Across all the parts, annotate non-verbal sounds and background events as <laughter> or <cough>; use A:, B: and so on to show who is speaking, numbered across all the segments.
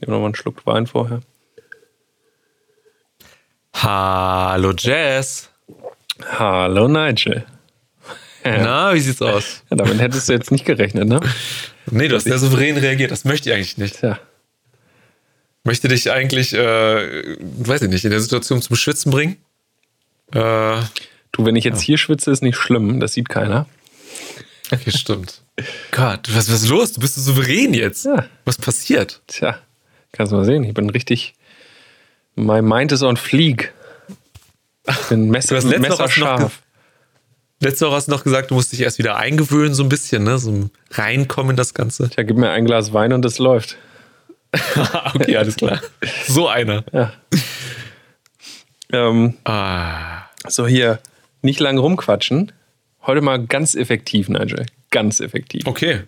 A: Nehmen wir mal einen Schluck Wein vorher.
B: Hallo Jazz.
A: Hallo Nigel. <laughs>
B: Na, wie sieht's aus?
A: Ja, damit hättest du jetzt nicht gerechnet, ne?
B: Nee, du hast sehr souverän reagiert. Das möchte ich eigentlich nicht.
A: Tja.
B: Möchte dich eigentlich, äh, weiß ich nicht, in der Situation zum Schwitzen bringen?
A: Äh, du, wenn ich jetzt hier schwitze, ist nicht schlimm. Das sieht keiner.
B: Okay, stimmt. Gott, was, was ist los? Du bist so souverän jetzt. Ja. Was passiert?
A: Tja, kannst du mal sehen. Ich bin richtig. My mind is on fleek. Ich bin <laughs> messer, messerscharf.
B: Letzte Woche hast du noch gesagt, du musst dich erst wieder eingewöhnen, so ein bisschen, ne? So reinkommen in das Ganze.
A: Tja, gib mir ein Glas Wein und es läuft. <laughs>
B: okay, alles klar. So einer.
A: Ja. Ähm, ah. So, hier, nicht lang rumquatschen. Heute mal ganz effektiv, Nigel. Ganz effektiv.
B: Okay.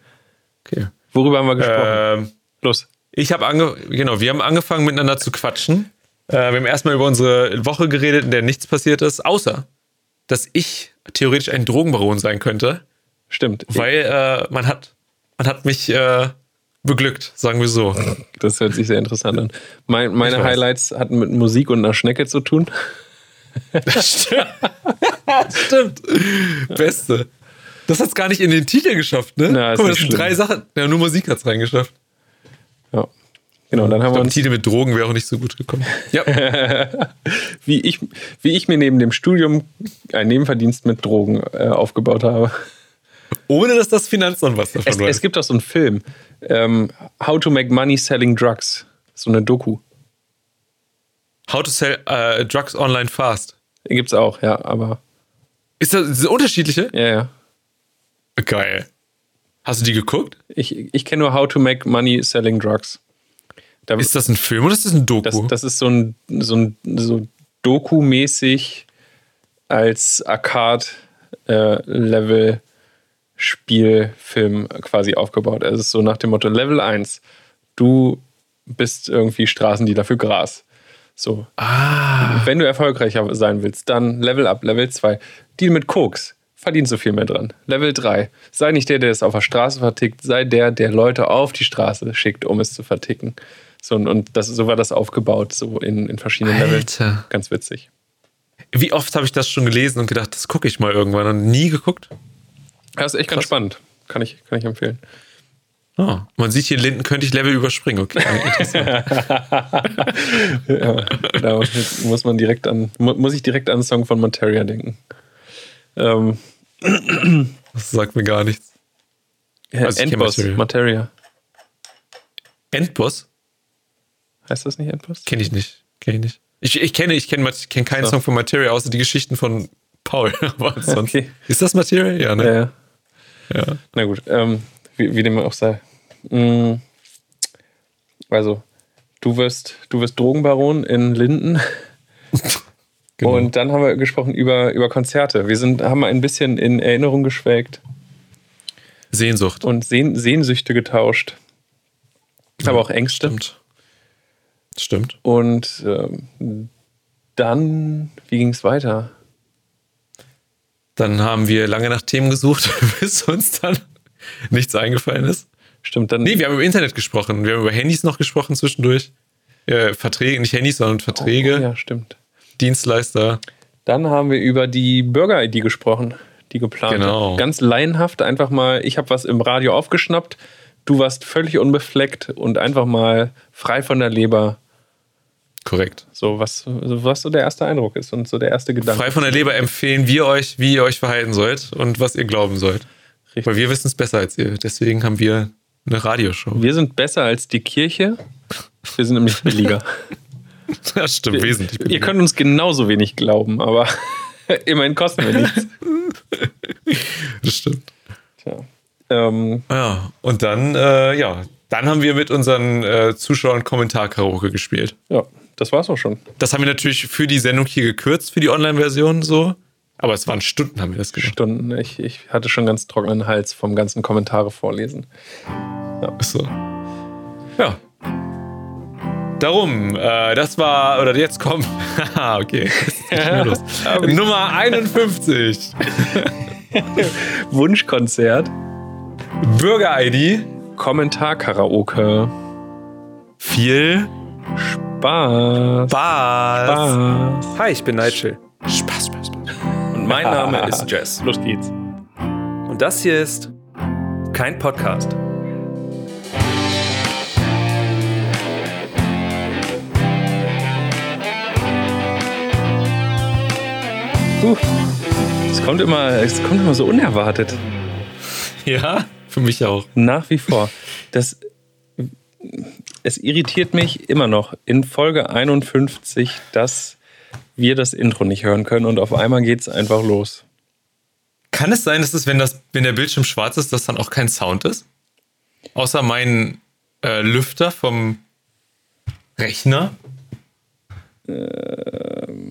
A: okay. Worüber haben wir gesprochen?
B: Ähm, Los. Ich habe ange genau, wir haben angefangen miteinander zu quatschen. Äh, wir haben erstmal über unsere Woche geredet, in der nichts passiert ist, außer dass ich theoretisch ein Drogenbaron sein könnte.
A: Stimmt.
B: Weil äh, man hat man hat mich äh, beglückt, sagen wir so.
A: Das hört sich sehr interessant an. Mein, meine Highlights hatten mit Musik und einer Schnecke zu tun.
B: Das <laughs> stimmt. stimmt. Beste. Das hat es gar nicht in den Titel geschafft, ne?
A: Na,
B: Guck mal, das sind drei Sachen. Ja, nur Musik hat es reingeschafft.
A: Ja. Genau, dann haben wir
B: uns. Titel mit Drogen wäre auch nicht so gut gekommen. <laughs>
A: Ja. wie, ich, wie ich mir neben dem Studium einen Nebenverdienst mit Drogen äh, aufgebaut habe.
B: Ohne dass das Finanzamt was davon
A: es, weiß. Es gibt auch so einen Film. Ähm, How to Make Money Selling Drugs. So eine Doku.
B: How to Sell uh, Drugs Online Fast.
A: Gibt's auch, ja, aber.
B: Ist das, ist das unterschiedliche?
A: Ja, ja.
B: Geil. Hast du die geguckt?
A: Ich, ich kenne nur How to Make Money Selling Drugs.
B: Da, ist das ein Film oder ist das ein Doku?
A: Das, das ist so ein, so ein so Doku-mäßig als Arcade-Level. Äh, quasi aufgebaut. Es ist so nach dem Motto Level 1, du bist irgendwie Straßendealer für Gras. So.
B: Ah.
A: Wenn du erfolgreicher sein willst, dann Level up, Level 2. Deal mit Koks. Verdienst du viel mehr dran. Level 3. Sei nicht der, der es auf der Straße vertickt, sei der, der Leute auf die Straße schickt, um es zu verticken. So, und das, so war das aufgebaut, so in, in verschiedenen Alter. Levels. Ganz witzig.
B: Wie oft habe ich das schon gelesen und gedacht, das gucke ich mal irgendwann und nie geguckt?
A: Das ist echt Krass. ganz spannend. Kann ich, kann ich empfehlen.
B: Oh, man sieht hier, Linden könnte ich Level überspringen. Okay,
A: ja, <laughs> da muss man direkt an, muss ich direkt an einen Song von Materia denken. Ähm.
B: Das sagt mir gar nichts.
A: Also Endboss, Materia. Materia.
B: Endboss?
A: Heißt das nicht Endboss?
B: Kenne ich nicht. Kenn ich nicht. Ich, ich kenne ich kenn, kenn keinen so. Song von Materia, außer die Geschichten von Paul. <laughs> okay. Ist das Materia? Ja, ne?
A: Ja, ja. Na gut, ähm, wie, wie dem auch sei. Mhm. Also, du wirst, du wirst Drogenbaron in Linden. <laughs> Genau. Und dann haben wir gesprochen über, über Konzerte. Wir sind, haben ein bisschen in Erinnerung geschwelgt.
B: Sehnsucht.
A: Und Sehn, Sehnsüchte getauscht. Ja, aber auch Ängste.
B: Stimmt. Stimmt.
A: Und ähm, dann, wie ging es weiter?
B: Dann haben wir lange nach Themen gesucht, <laughs> bis uns dann nichts eingefallen ist.
A: Stimmt, dann.
B: Nee, wir haben über Internet gesprochen. Wir haben über Handys noch gesprochen zwischendurch. Äh, Verträge, nicht Handys, sondern Verträge.
A: Oh, ja, stimmt.
B: Dienstleister.
A: Dann haben wir über die Bürger-ID gesprochen, die geplant.
B: Genau.
A: Ganz laienhaft, einfach mal, ich habe was im Radio aufgeschnappt, du warst völlig unbefleckt und einfach mal frei von der Leber
B: Korrekt.
A: So, was, was so der erste Eindruck ist und so der erste Gedanke.
B: Frei von der Leber empfehlen wir euch, wie ihr euch verhalten sollt und was ihr glauben sollt. Richtig. Weil wir wissen es besser als ihr. Deswegen haben wir eine Radioshow.
A: Wir sind besser als die Kirche. Wir sind nämlich billiger. <laughs> <laughs>
B: das stimmt, wesentlich.
A: Ihr könnt uns genauso wenig glauben, aber <laughs> immerhin kosten wir nichts. <laughs>
B: das stimmt.
A: Tja. Ähm,
B: ja, und dann, äh, ja, dann haben wir mit unseren äh, Zuschauern Kommentar-Karaoke gespielt.
A: Ja, das war's auch schon.
B: Das haben wir natürlich für die Sendung hier gekürzt, für die Online-Version so. Aber es waren Stunden, haben wir das gemacht.
A: Stunden. Ich, ich hatte schon ganz trockenen Hals vom ganzen Kommentare vorlesen.
B: Ja. Ist so. Ja. Darum, äh, das war, oder jetzt kommt, <laughs> okay, <laughs> los. <laughs> Nummer 51.
A: Wunschkonzert.
B: Bürger-ID.
A: Kommentar-Karaoke.
B: viel
A: Spaß.
B: Spaß.
A: Spaß.
C: Hi, ich bin Nigel.
B: Spaß, Spaß, Spaß.
C: Und mein Name ist Jess.
A: Los geht's.
C: Und das hier ist kein Podcast.
A: Es kommt immer, es kommt immer so unerwartet.
B: Ja, für mich auch.
A: Nach wie vor. Das, es irritiert mich immer noch in Folge 51, dass wir das Intro nicht hören können und auf einmal geht's einfach los.
B: Kann es sein, dass es, wenn, das, wenn der Bildschirm schwarz ist, dass dann auch kein Sound ist? Außer mein äh, Lüfter vom Rechner?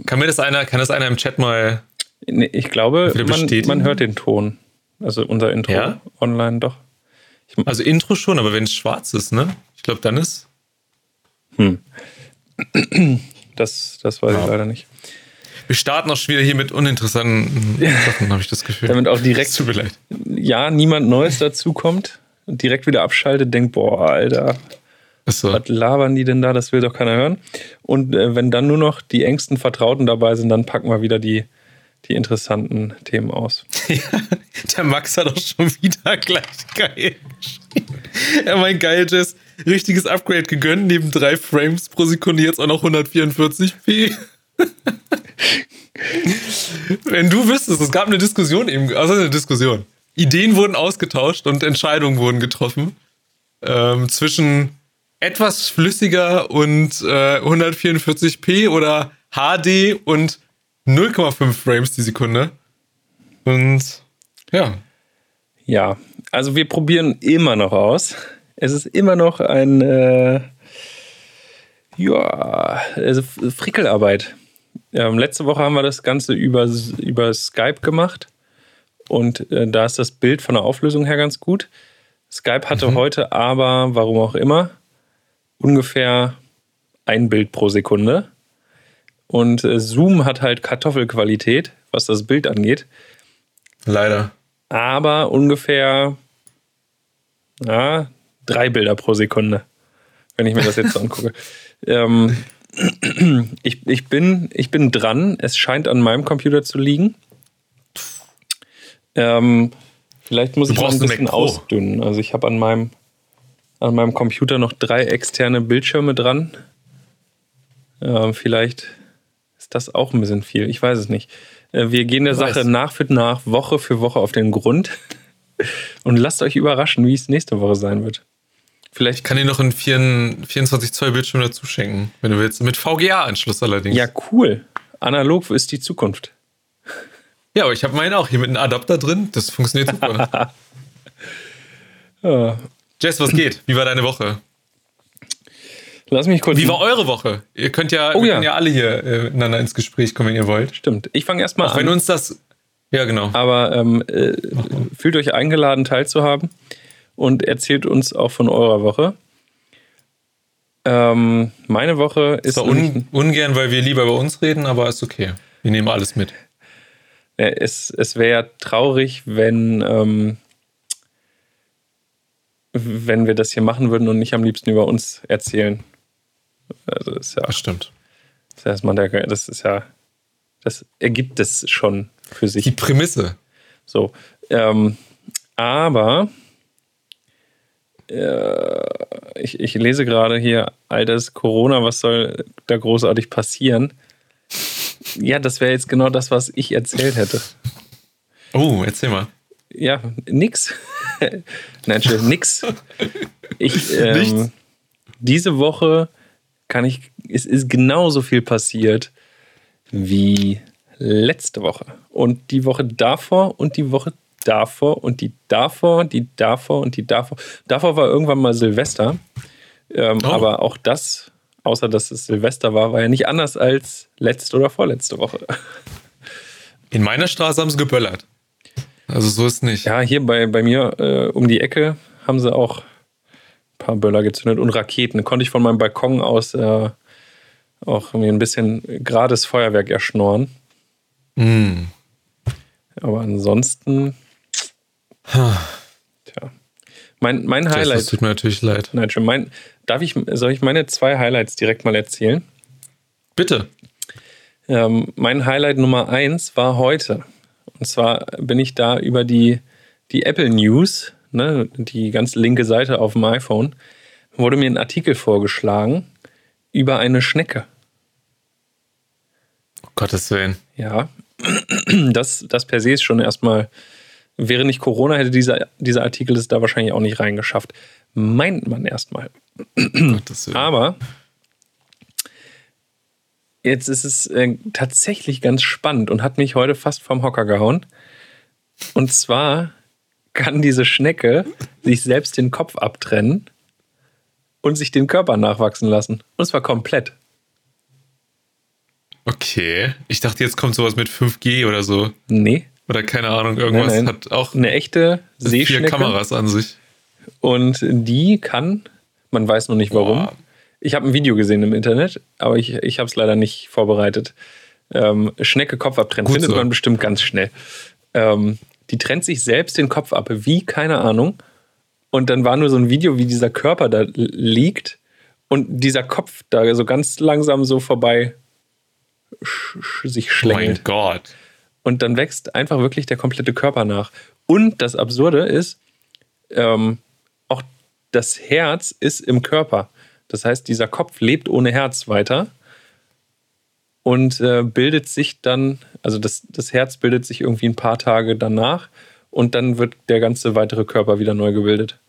B: Kann mir das einer, kann das einer im Chat mal.
A: Nee, Ich glaube, man, man hört den Ton. Also unser Intro
B: Ja?
A: online doch.
B: Also Intro schon, aber wenn es schwarz ist, ne? Ich glaube, dann ist.
A: Das, das weiß
B: Ja.
A: ich leider nicht.
B: Wir starten auch schon wieder hier mit uninteressanten Sachen, habe ich das Gefühl.
A: Damit auch direkt,
B: tut mir leid.
A: ja, niemand Neues dazu kommt und direkt wieder abschaltet, denkt, boah, Alter,
B: so.
A: was labern die denn da? Das will doch keiner hören. Und äh, wenn dann nur noch die engsten Vertrauten dabei sind, dann packen wir wieder die, die interessanten Themen aus. <laughs>
B: Ja, der Max hat auch schon wieder gleich geil geschrieben. Er meint geil, Jess. Richtiges Upgrade gegönnt, neben drei Frames pro Sekunde jetzt auch noch 144p. <laughs> Wenn du wüsstest, es gab eine Diskussion eben, also eine Diskussion. Ideen wurden ausgetauscht und Entscheidungen wurden getroffen ähm, zwischen etwas flüssiger und äh, 144p oder HD und 0,5 Frames die Sekunde. Und ja,
A: Ja, also wir probieren immer noch aus. Es ist immer noch ein, äh, ja, also Frickelarbeit. Ähm, letzte Woche haben wir das Ganze über, über Skype gemacht und äh, da ist das Bild von der Auflösung her ganz gut. Skype hatte heute aber, warum auch immer, ungefähr ein Bild pro Sekunde. Und äh, Zoom hat halt Kartoffelqualität, was das Bild angeht
B: leider.
A: aber ungefähr ja, drei Bilder pro Sekunde, wenn ich mir das jetzt so angucke. <laughs> Ähm, ich, ich, bin, ich bin dran. Es scheint an meinem Computer zu liegen. Ähm, vielleicht muss
B: Du
A: ich noch ein bisschen ausdünnen. Also ich habe an meinem, an meinem Computer noch drei externe Bildschirme dran. Ähm, vielleicht ist das auch ein bisschen viel. Ich weiß es nicht. Äh, Wir gehen der
B: weiß.
A: Sache nach für nach, Woche für Woche auf den Grund. <laughs> Und lasst euch überraschen, wie es nächste Woche sein wird. Vielleicht
B: Ich kann dir noch einen 24 24 Zoll Bildschirm dazu schenken, wenn du willst. Mit VGA-Anschluss allerdings.
A: Ja, cool. Analog ist die Zukunft.
B: ja aber ich habe meinen auch hier mit einem Adapter drin. Das funktioniert super.
A: Ja. <laughs> <laughs>
B: Jess, was geht? Wie war deine Woche?
A: Lass mich kurz.
B: Wie war eure Woche? Ihr könnt ja,
A: Oh
B: wir
A: ja.
B: können ja alle hier äh, miteinander ins Gespräch kommen, wenn ihr wollt.
A: Stimmt. Ich fange erstmal
B: Auch wenn
A: an.
B: uns das. Ja, genau.
A: Aber ähm, äh, fühlt euch eingeladen, teilzuhaben und erzählt uns auch von eurer Woche. Ähm, meine Woche ist.
B: Ist un ungern, weil wir lieber über uns reden, aber ist okay. Wir nehmen alles mit.
A: Es es wäre traurig, wenn, ähm, wenn wir das hier machen würden und nicht am liebsten über uns erzählen. Also das ist ja,
B: Das stimmt.
A: das ist erstmal der, das ist ja, das ergibt es schon für sich.
B: Die Prämisse.
A: So. Ähm, aber äh, ich, ich lese gerade hier, altes Corona, was soll da großartig passieren? Ja, das wäre jetzt genau das, was ich erzählt hätte.
B: Oh, erzähl mal.
A: Ja, nix. <laughs> Nein, Entschuldigung, nix. Ich, ähm,
B: Nichts?
A: Diese Woche kann ich, es ist genauso viel passiert wie letzte Woche. Und die Woche davor und die Woche davor und die davor, die davor und die davor. Davor war irgendwann mal Silvester. Ähm,
B: Oh.
A: Aber auch das, außer dass es Silvester war, war ja nicht anders als letzte oder vorletzte Woche.
B: In meiner Straße haben sie geböllert. Also so ist nicht.
A: Ja, hier bei, bei mir äh, um die Ecke haben sie auch ein paar Böller gezündet und Raketen. Konnte ich von meinem Balkon aus äh, auch mir ein bisschen gerades Feuerwerk erschnorren.
B: Mm.
A: Aber ansonsten, tja, Mein, mein Highlight.
B: das tut mir natürlich leid.
A: Nein, schon mein, darf ich, soll ich meine zwei Highlights direkt mal erzählen?
B: Bitte.
A: Ähm, mein Highlight Nummer eins war heute. Und zwar bin ich da über die, die Apple News, ne, die ganz linke Seite auf dem iPhone, wurde mir ein Artikel vorgeschlagen über eine Schnecke.
B: Um Gottes Willen.
A: Ja, das, das per se ist schon erstmal, wäre nicht Corona, hätte dieser, dieser Artikel es da wahrscheinlich auch nicht reingeschafft. Meint man erstmal.
B: Gottes Willen.
A: Aber jetzt ist es äh, tatsächlich ganz spannend und hat mich heute fast vom Hocker gehauen. Und zwar kann diese Schnecke sich selbst den Kopf abtrennen und sich den Körper nachwachsen lassen. Und zwar komplett.
B: Okay. Ich dachte, jetzt kommt sowas mit 5G oder so.
A: Nee,
B: Oder keine Ahnung, irgendwas
A: Nein, nein.
B: hat auch
A: eine echte
B: vier
A: Seeschnecke.
B: Kameras an sich.
A: Und die kann, man weiß noch nicht warum.
B: Boah.
A: Ich habe ein Video gesehen im Internet, aber ich, ich habe es leider nicht vorbereitet. Ähm, Schnecke Kopf abtrennen findet
B: so.
A: man bestimmt ganz schnell. Ähm, die trennt sich selbst den Kopf ab, wie keine Ahnung. Und dann war nur so ein Video, wie dieser Körper da liegt und dieser Kopf da so ganz langsam so vorbei sch sch sich
B: Oh
A: schlängelt.
B: mein Gott.
A: Und dann wächst einfach wirklich der komplette Körper nach. Und das Absurde ist, ähm, auch das Herz ist im Körper. Das heißt, dieser Kopf lebt ohne Herz weiter und äh, bildet sich dann, also das, das Herz bildet sich irgendwie ein paar Tage danach und dann wird der ganze weitere Körper wieder neu gebildet.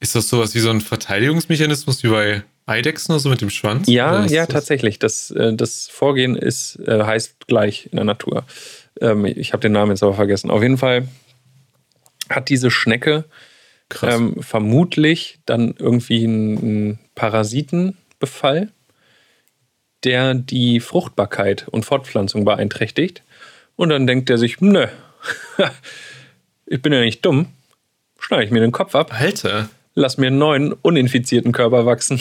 B: Ist das sowas wie so ein Verteidigungsmechanismus wie bei Eidechsen oder so mit dem Schwanz?
A: Ja, ja,
B: das-
A: tatsächlich. Das, äh, das Vorgehen ist, äh, heißt gleich in der Natur. Ähm, ich habe den Namen jetzt aber vergessen. Auf jeden Fall hat diese Schnecke. Ähm, vermutlich dann irgendwie einen, einen Parasitenbefall, der die Fruchtbarkeit und Fortpflanzung beeinträchtigt. Und dann denkt er sich, nö, <laughs> ich bin ja nicht dumm, schneide ich mir den Kopf ab,
B: Alter,
A: lass mir einen neuen, uninfizierten Körper wachsen.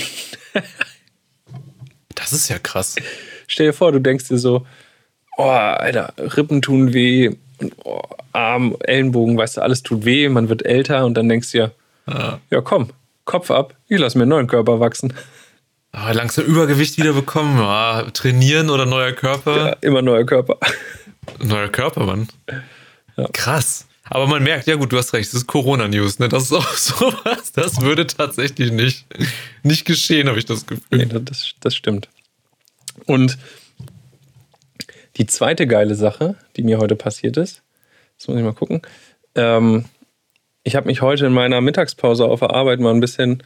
A: <laughs>
B: das ist ja krass.
A: Stell dir vor, du denkst dir so, oh, Alter, Rippen tun weh, oh, Arm, Ellenbogen, weißt du, alles tut weh, man wird älter und dann denkst du dir,
B: Ah.
A: ja komm, Kopf ab, ich lass mir einen neuen Körper wachsen.
B: Ah, langsam Übergewicht wieder bekommen. Ah, trainieren oder neuer Körper?
A: Ja, immer neuer Körper.
B: Neuer Körper, Mann.
A: Ja.
B: Krass. Aber man merkt, ja gut, du hast recht, das ist Corona-News, ne? Das ist auch <laughs> sowas, das würde tatsächlich nicht, nicht geschehen, habe ich das Gefühl.
A: Nee, das, das stimmt. Und die zweite geile Sache, die mir heute passiert ist, das muss ich mal gucken. Ähm, ich habe mich heute in meiner Mittagspause auf der Arbeit mal ein bisschen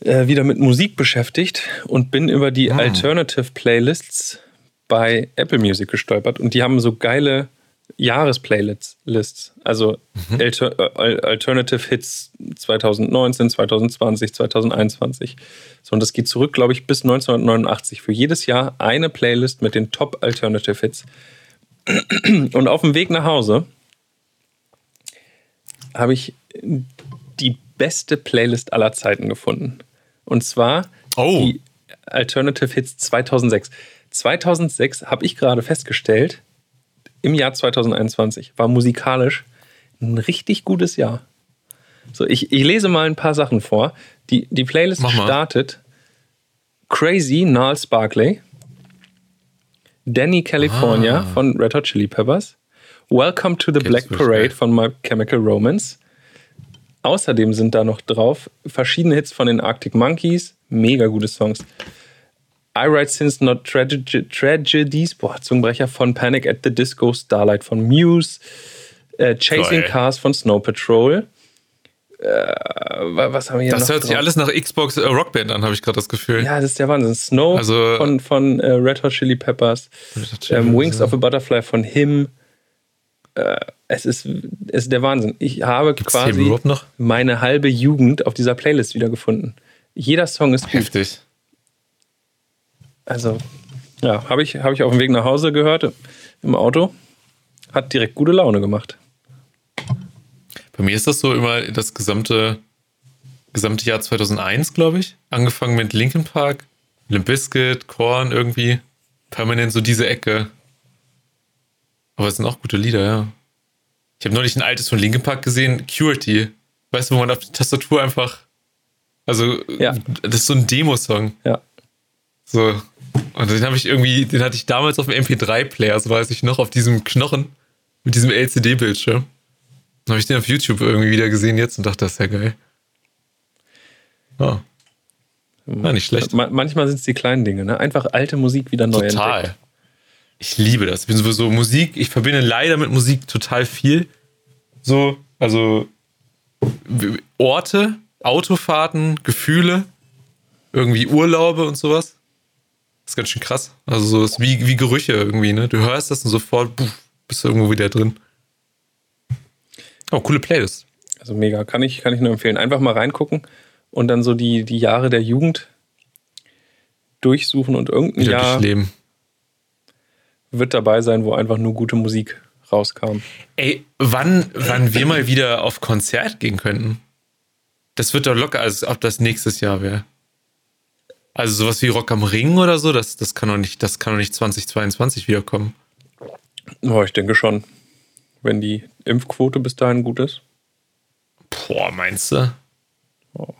A: äh, wieder mit Musik beschäftigt und bin über die Alternative Playlists bei Apple Music gestolpert. Und die haben so geile Jahresplaylists. Lists. Also Alter, äh, Al- Alternative Hits 2019, 2020, 2021. So, und das geht zurück, glaube ich, bis 1989. Für jedes Jahr eine Playlist mit den Top Alternative Hits. Und auf dem Weg nach Hause habe ich die beste Playlist aller Zeiten gefunden. Und zwar
B: Oh.
A: die Alternative Hits 2006. 2006 habe ich gerade festgestellt, im Jahr 2021 war musikalisch ein richtig gutes Jahr. So, ich, ich lese mal ein paar Sachen vor. Die, die Playlist startet Crazy Niles Barkley, Danny California
B: Ah.
A: von Red Hot Chili Peppers, Welcome to the
B: Okay,
A: Black Parade von My Chemical Romance. Außerdem sind da noch drauf verschiedene Hits von den Arctic Monkeys, mega gute Songs. I Write Sins Not Traged Tragedies, boah, Zungenbrecher von Panic at the Disco, Starlight von Muse, äh, Chasing
B: Geil.
A: Cars von Snow Patrol. Äh, wa- was haben wir hier
B: Das hört sich
A: drauf?
B: alles nach Xbox äh, Rockband an, habe ich gerade das Gefühl.
A: Ja, das ist der Wahnsinn. Snow
B: Also-
A: von, von äh, Red Hot Chili Peppers, ähm, Wings of a Butterfly von Him. Äh, es, ist, es ist der Wahnsinn. Ich habe
B: Gibt's
A: quasi meine halbe Jugend auf dieser Playlist wiedergefunden. Jeder Song ist gut. Also, ja, habe ich, hab ich auf dem Weg nach Hause gehört im Auto. Hat direkt gute Laune gemacht.
B: Bei mir ist das so immer das gesamte, gesamte Jahr 2001, glaube ich. Angefangen mit Linkin Park, Limp Bizkit, Korn irgendwie. Permanent so diese Ecke. Aber es sind auch gute Lieder, ja. Ich habe neulich ein altes von Linkin Park gesehen, Curity. Weißt du, wo man auf die Tastatur einfach. Also,
A: Ja.
B: das ist so ein Demo-Song.
A: Ja.
B: So. Und den habe ich irgendwie, den hatte ich damals auf dem MP3-Player, so weiß ich noch, auf diesem Knochen mit diesem LCD-Bildschirm. Dann habe ich den auf YouTube irgendwie wieder gesehen jetzt und dachte, das ist ja geil. Ja. Ja, nicht schlecht.
A: Ma manchmal sind es die kleinen Dinge, ne? Einfach alte Musik wieder neu.
B: Total. Ich liebe das. Ich bin sowieso Musik, ich verbinde leider mit Musik total viel. So, also Orte, Autofahrten, Gefühle, irgendwie Urlaube und sowas. Das ist ganz schön krass. Also so ist wie, wie Gerüche irgendwie, ne? Du hörst das und sofort puff, bist du irgendwo wieder drin. Oh, coole Playlist.
A: Also mega, kann ich, kann ich nur empfehlen. Einfach mal reingucken und dann so die, die Jahre der Jugend durchsuchen und irgendein
B: Wieder
A: Jahr
B: durchleben.
A: wird dabei sein, wo einfach nur gute Musik rauskam.
B: Ey, wann, wann wir mal wieder auf Konzert gehen könnten? Das wird doch locker, als ob das nächstes Jahr wäre. Also sowas wie Rock am Ring oder so, das, das kann doch nicht, das kann doch nicht 2022 wiederkommen.
A: Oh, ich denke schon. Wenn die Impfquote bis dahin gut ist.
B: Boah, meinst du?
A: Oh.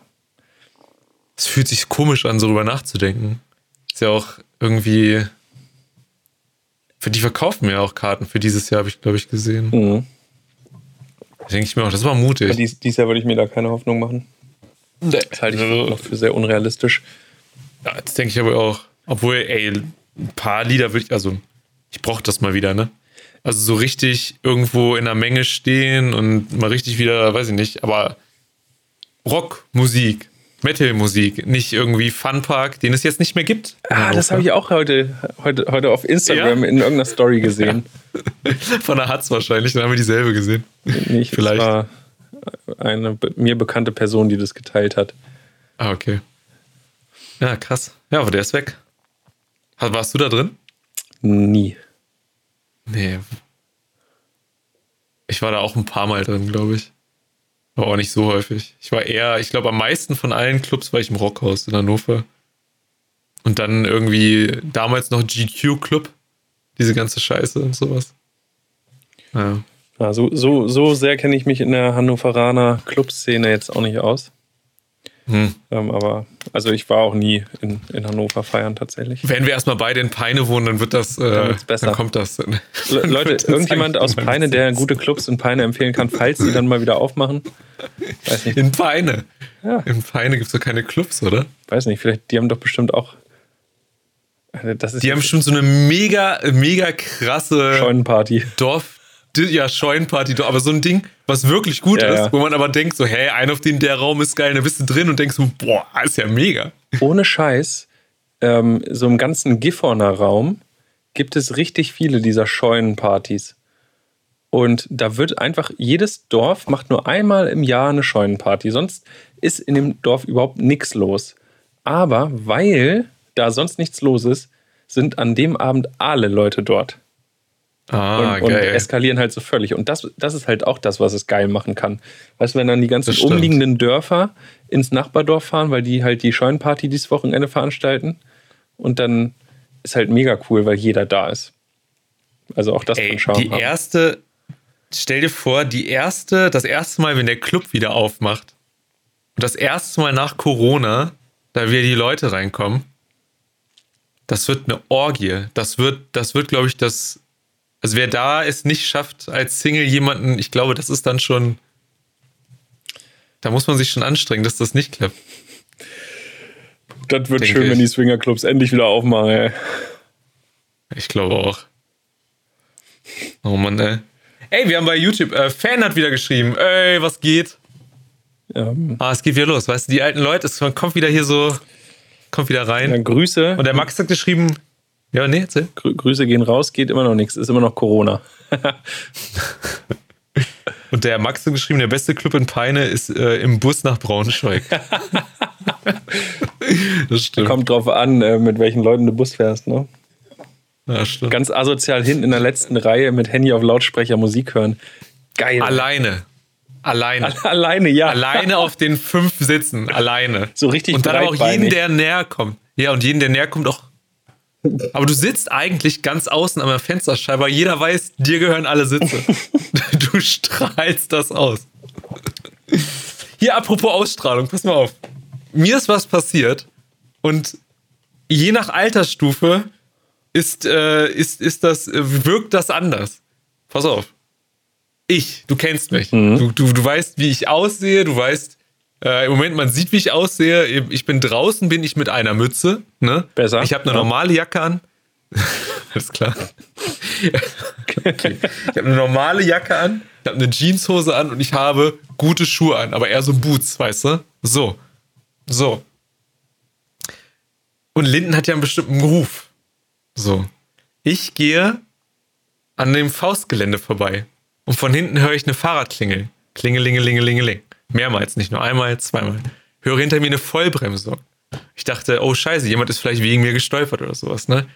B: Es fühlt sich komisch an, so drüber nachzudenken. Ist ja auch irgendwie. Für die verkaufen mir auch Karten für dieses Jahr, habe ich, glaube ich, gesehen.
A: Mhm.
B: Da denke ich mir auch, das war mutig.
A: Dies, dieses Jahr würde ich mir da keine Hoffnung machen. Das halte ich noch für sehr unrealistisch.
B: Ja, das denke ich aber auch. Obwohl, ey, ein paar Lieder würde ich, also, ich brauche das mal wieder, ne? Also so richtig irgendwo in der Menge stehen und mal richtig wieder, weiß ich nicht, aber Rock, Musik, Metal-Musik, nicht irgendwie Funpark, den es jetzt nicht mehr gibt.
A: Ah, das habe ich auch heute, heute, heute auf Instagram
B: Ja?
A: in irgendeiner Story gesehen. <laughs>
B: Von der Hatz wahrscheinlich, dann haben wir dieselbe gesehen.
A: Nicht,
B: Vielleicht.
A: Es war eine mir bekannte Person, die das geteilt hat.
B: Ah, okay. Ja, krass. Ja, aber der ist weg. Warst du da drin?
A: Nie.
B: Nee. Ich war da auch ein paar Mal drin, glaube ich. Aber auch nicht so häufig. Ich war eher, ich glaube, am meisten von allen Clubs war ich im Rockhaus in Hannover. Und dann irgendwie damals noch GQ Club. Diese ganze Scheiße und sowas. Ja.
A: Ja, so, so, so sehr kenne ich mich in der Hannoveraner Clubszene jetzt auch nicht aus.
B: Hm.
A: Ähm, aber also ich war auch nie in, in Hannover feiern tatsächlich.
B: Wenn wir erstmal beide in Peine wohnen, dann wird das, äh,
A: besser.
B: dann kommt das. Dann
A: Le Leute,
B: das
A: irgendjemand aus Peine, der gute Clubs in Peine empfehlen kann, falls sie dann mal wieder aufmachen? Weiß nicht.
B: In Peine.
A: Ja.
B: In Peine gibt es doch keine Clubs, oder?
A: Weiß nicht, vielleicht, die haben doch bestimmt auch. Also Das ist
B: Die haben schon so eine mega, mega krasse
A: Scheunenparty.
B: Dorf, ja, Scheunenparty, aber so ein Ding, was wirklich gut
A: Ja,
B: ist,
A: ja.
B: wo man aber denkt, so, hey, ein auf den der Raum ist geil, da bist du drin und denkst so, boah, ist ja mega.
A: Ohne Scheiß, ähm, so im ganzen Gifhorner Raum gibt es richtig viele dieser Scheunenpartys. Und da wird einfach, jedes Dorf macht nur einmal im Jahr eine Scheunenparty. Sonst ist in dem Dorf überhaupt nichts los. Aber weil da sonst nichts los ist, sind an dem Abend alle Leute dort.
B: Ah,
A: und, und eskalieren halt so völlig. Und das, das ist halt auch das, was es geil machen kann. Weißt du, wenn dann die ganzen umliegenden Dörfer ins Nachbardorf fahren, weil die halt die Scheunenparty dieses Wochenende veranstalten. Und dann ist halt mega cool, weil jeder da ist. Also auch das
B: Ey,
A: kann Charme
B: die
A: haben.
B: erste, stell dir vor, die erste, das erste Mal, wenn der Club wieder aufmacht und das erste Mal nach Corona, da wieder die Leute reinkommen, das wird eine Orgie. Das wird, das wird, glaube ich, das, also wer da es nicht schafft, als Single jemanden, ich glaube, das ist dann schon, da muss man sich schon anstrengen, dass das nicht klappt.
A: Das wird
B: denke
A: schön, wenn
B: ich.
A: die Swingerclubs endlich wieder aufmachen. Ey.
B: Ich glaube auch. Oh Mann, ey. Ey, wir haben bei YouTube, äh, Fan hat wieder geschrieben, ey, was geht?
A: Ähm,
B: Ah, es geht wieder los, weißt du, die alten Leute, es kommt wieder hier so, kommt wieder rein.
A: ja, Grüße.
B: Und der Max hat geschrieben, ja, nee, erzähl.
A: Grü Grüße gehen raus, geht immer noch nichts. Ist immer noch Corona. <laughs>
B: Und der Max hat geschrieben, der beste Club in Peine ist äh, im Bus nach Braunschweig. <laughs> das stimmt.
A: Kommt drauf an, äh, mit welchen Leuten du Bus fährst. Ne?
B: Ja, stimmt.
A: Ganz asozial hinten in der letzten Reihe mit Handy auf Lautsprecher Musik hören. Geil.
B: Alleine. Alleine.
A: Alleine, ja.
B: Alleine auf den fünf Sitzen. Alleine.
A: So richtig
B: Und dann auch jeden, der näher kommt. Ja, und jeden, der näher kommt, auch. Aber du sitzt eigentlich ganz außen an der Fensterscheibe, weil jeder weiß, dir gehören alle Sitze. <laughs> du strahlst das aus. Hier, apropos Ausstrahlung, pass mal auf. Mir ist was passiert und je nach Altersstufe ist, äh, ist, ist das, wirkt das anders. Pass auf. Ich, du kennst mich. Du, du, du weißt, wie ich aussehe, du weißt, äh, im Moment, man sieht, wie ich aussehe. Ich bin draußen, bin ich mit einer Mütze. Ne?
A: Besser.
B: Ich habe eine
A: Ja.
B: normale Jacke an. <laughs> Alles klar. okay. Ich habe eine normale Jacke an, ich habe eine Jeanshose an und ich habe gute Schuhe an, aber eher so Boots, weißt du? So. So. Und Linden hat ja einen bestimmten Ruf. So. Ich gehe an dem Faustgelände vorbei und von hinten höre ich eine Fahrradklingel. Klingelingelingelingeling. Mehrmals, nicht nur einmal, zweimal. Höre hinter mir eine Vollbremsung. Ich dachte, oh Scheiße, jemand ist vielleicht wegen mir gestolpert oder sowas, ne?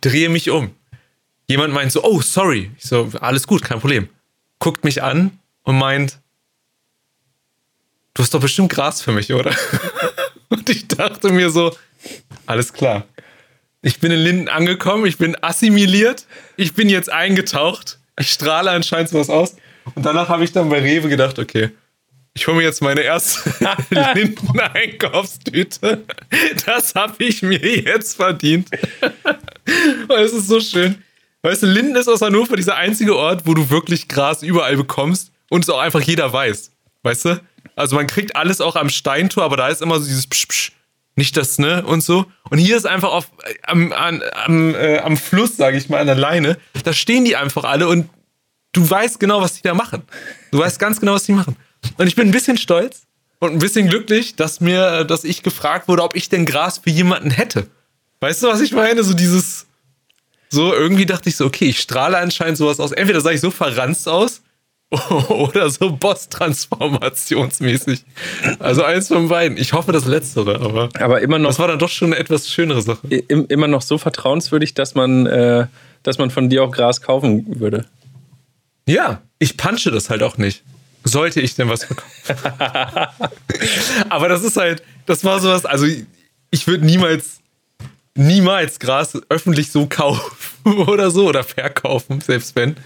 B: Drehe mich um. Jemand meint so, oh, sorry. Ich so, alles gut, kein Problem. Guckt mich an und meint, du hast doch bestimmt Gras für mich, oder? <laughs> und ich dachte mir so, alles klar. Ich bin in Linden angekommen, ich bin assimiliert, ich bin jetzt eingetaucht, ich strahle anscheinend sowas aus. Und danach habe ich dann bei Rewe gedacht, okay, ich hole mir jetzt meine erste <laughs> Linden-Einkaufstüte. Das habe ich mir jetzt verdient. Und es ist so schön. Weißt du, Linden ist aus Hannover dieser einzige Ort, wo du wirklich Gras überall bekommst und es auch einfach jeder weiß. Weißt du? Also man kriegt alles auch am Steintor, aber da ist immer so dieses Psch, Psch, nicht das, ne? Und so. Und hier ist einfach auf, am, an, am, äh, am Fluss, sage ich mal, an der Leine, da stehen die einfach alle und du weißt genau, was die da machen. Du weißt ganz genau, was die machen. Und ich bin ein bisschen stolz und ein bisschen glücklich, dass mir, dass ich gefragt wurde, ob ich denn Gras für jemanden hätte. Weißt du, was ich meine? So dieses, so irgendwie dachte ich so, okay, ich strahle anscheinend sowas aus. Entweder sah ich so verranzt aus <laughs> oder so Boss-Transformationsmäßig. Also eins von beiden. Ich hoffe das Letztere, aber
A: Aber immer noch,
B: das war dann doch schon eine etwas schönere Sache.
A: im, immer noch so vertrauenswürdig, dass man, äh, dass man von dir auch Gras kaufen würde.
B: Ja, ich punche das halt auch nicht. Sollte ich denn was bekommen? Aber das ist halt, das war sowas, also ich würde niemals, niemals Gras öffentlich so kaufen <laughs> oder so oder verkaufen, selbst wenn.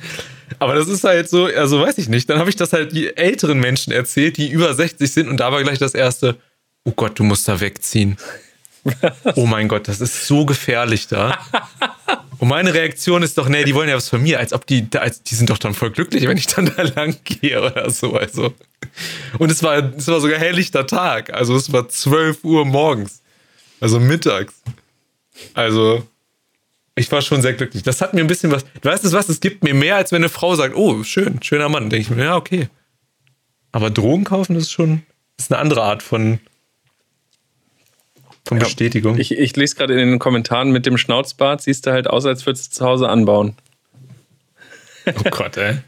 B: Aber das ist halt so, also weiß ich nicht. Dann habe ich das halt die älteren Menschen erzählt, die über 60 sind und da war gleich das erste, oh Gott, du musst da wegziehen. Oh mein Gott, das ist so gefährlich da. Und meine Reaktion ist doch, nee, die wollen ja was von mir, als ob die, da- als, die sind doch dann voll glücklich, wenn ich dann da <laughs> lang gehe oder so. Also. Und es war, es war sogar helllichter Tag. Also es war 12 Uhr morgens. Also mittags. Also, ich war schon sehr glücklich. Das hat mir ein bisschen was. Du weißt es was, es gibt mir mehr, als wenn eine Frau sagt, oh, schön, schöner Mann. Denke ich mir, ja, okay. Aber Drogen kaufen, das ist schon, das ist eine andere Art von, von Bestätigung.
A: Ich, ich lese gerade in den Kommentaren mit dem Schnauzbart, siehst du halt aus, als würdest du zu Hause anbauen.
B: Oh Gott, ey.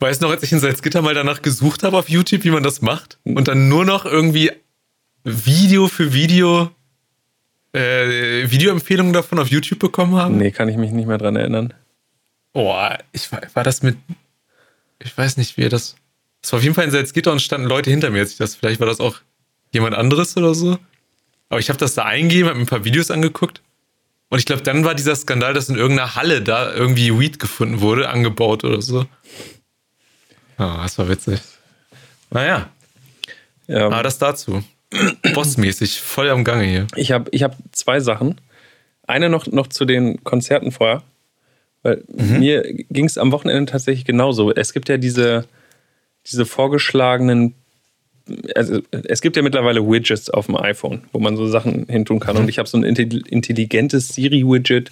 B: Weißt du noch, als ich in Salzgitter mal danach gesucht habe auf YouTube, wie man das macht? Und dann nur noch irgendwie Video für Video, äh, Videoempfehlungen davon auf YouTube bekommen haben?
A: Nee, kann ich mich nicht mehr dran erinnern.
B: Oh, ich war, war das mit. Ich weiß nicht, wie das. Es war auf jeden Fall in Salzgitter und standen Leute hinter mir. Als ich das, vielleicht war das auch jemand anderes oder so. Aber ich habe das da eingegeben, habe mir ein paar Videos angeguckt. Und ich glaube, dann war dieser Skandal, dass in irgendeiner Halle da irgendwie Weed gefunden wurde, angebaut oder so. Ah, das war witzig. Naja,
A: Ähm,
B: aber das dazu. Bossmäßig, voll am Gange hier.
A: Ich habe ich hab zwei Sachen. Eine noch, noch zu den Konzerten vorher. Weil mir ging es am Wochenende tatsächlich genauso. Es gibt ja diese, diese vorgeschlagenen. Also es gibt ja mittlerweile Widgets auf dem iPhone, wo man so Sachen hintun kann. Und ich habe so ein intelli- intelligentes Siri-Widget.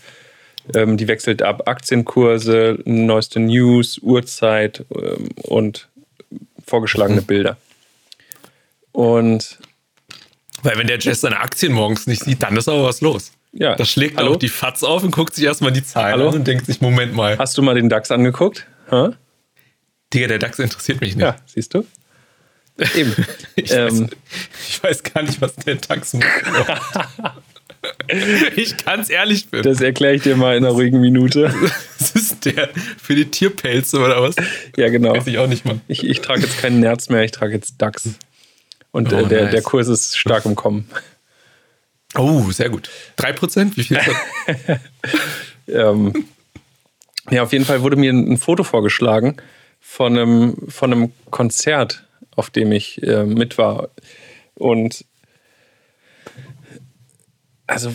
A: Ähm, die wechselt ab Aktienkurse, neueste News, Uhrzeit ähm, und vorgeschlagene Bilder. Und
B: Weil wenn der Jess seine Aktien morgens nicht sieht, dann ist aber was los.
A: ja,
B: Da schlägt er auch die Fatz auf und guckt sich erstmal die Zahlen
A: Hallo?
B: an und denkt sich, Moment mal,
A: Hast du mal den DAX angeguckt? Hä?
B: Digga, der DAX interessiert mich nicht.
A: Ja, siehst du? <laughs> Eben.
B: Ich,
A: ähm,
B: weiß, ich weiß gar nicht, was der macht. ich kann's ehrlich bin.
A: das erkläre ich dir mal in einer ruhigen Minute.
B: Das ist der für die Tierpelze oder was?
A: Ja, genau.
B: Weiß ich auch nicht, Mann.
A: Ich, ich trage jetzt keinen Nerz mehr, ich trage jetzt DAX. Und
B: Oh,
A: äh, der,
B: nice.
A: der Kurs ist stark im Kommen.
B: Oh, sehr gut. 3%? Wie viel ist das? <laughs>
A: Ähm, ja, auf jeden Fall wurde mir ein, ein Foto vorgeschlagen von einem, von einem Konzert auf dem ich äh, mit war. Und also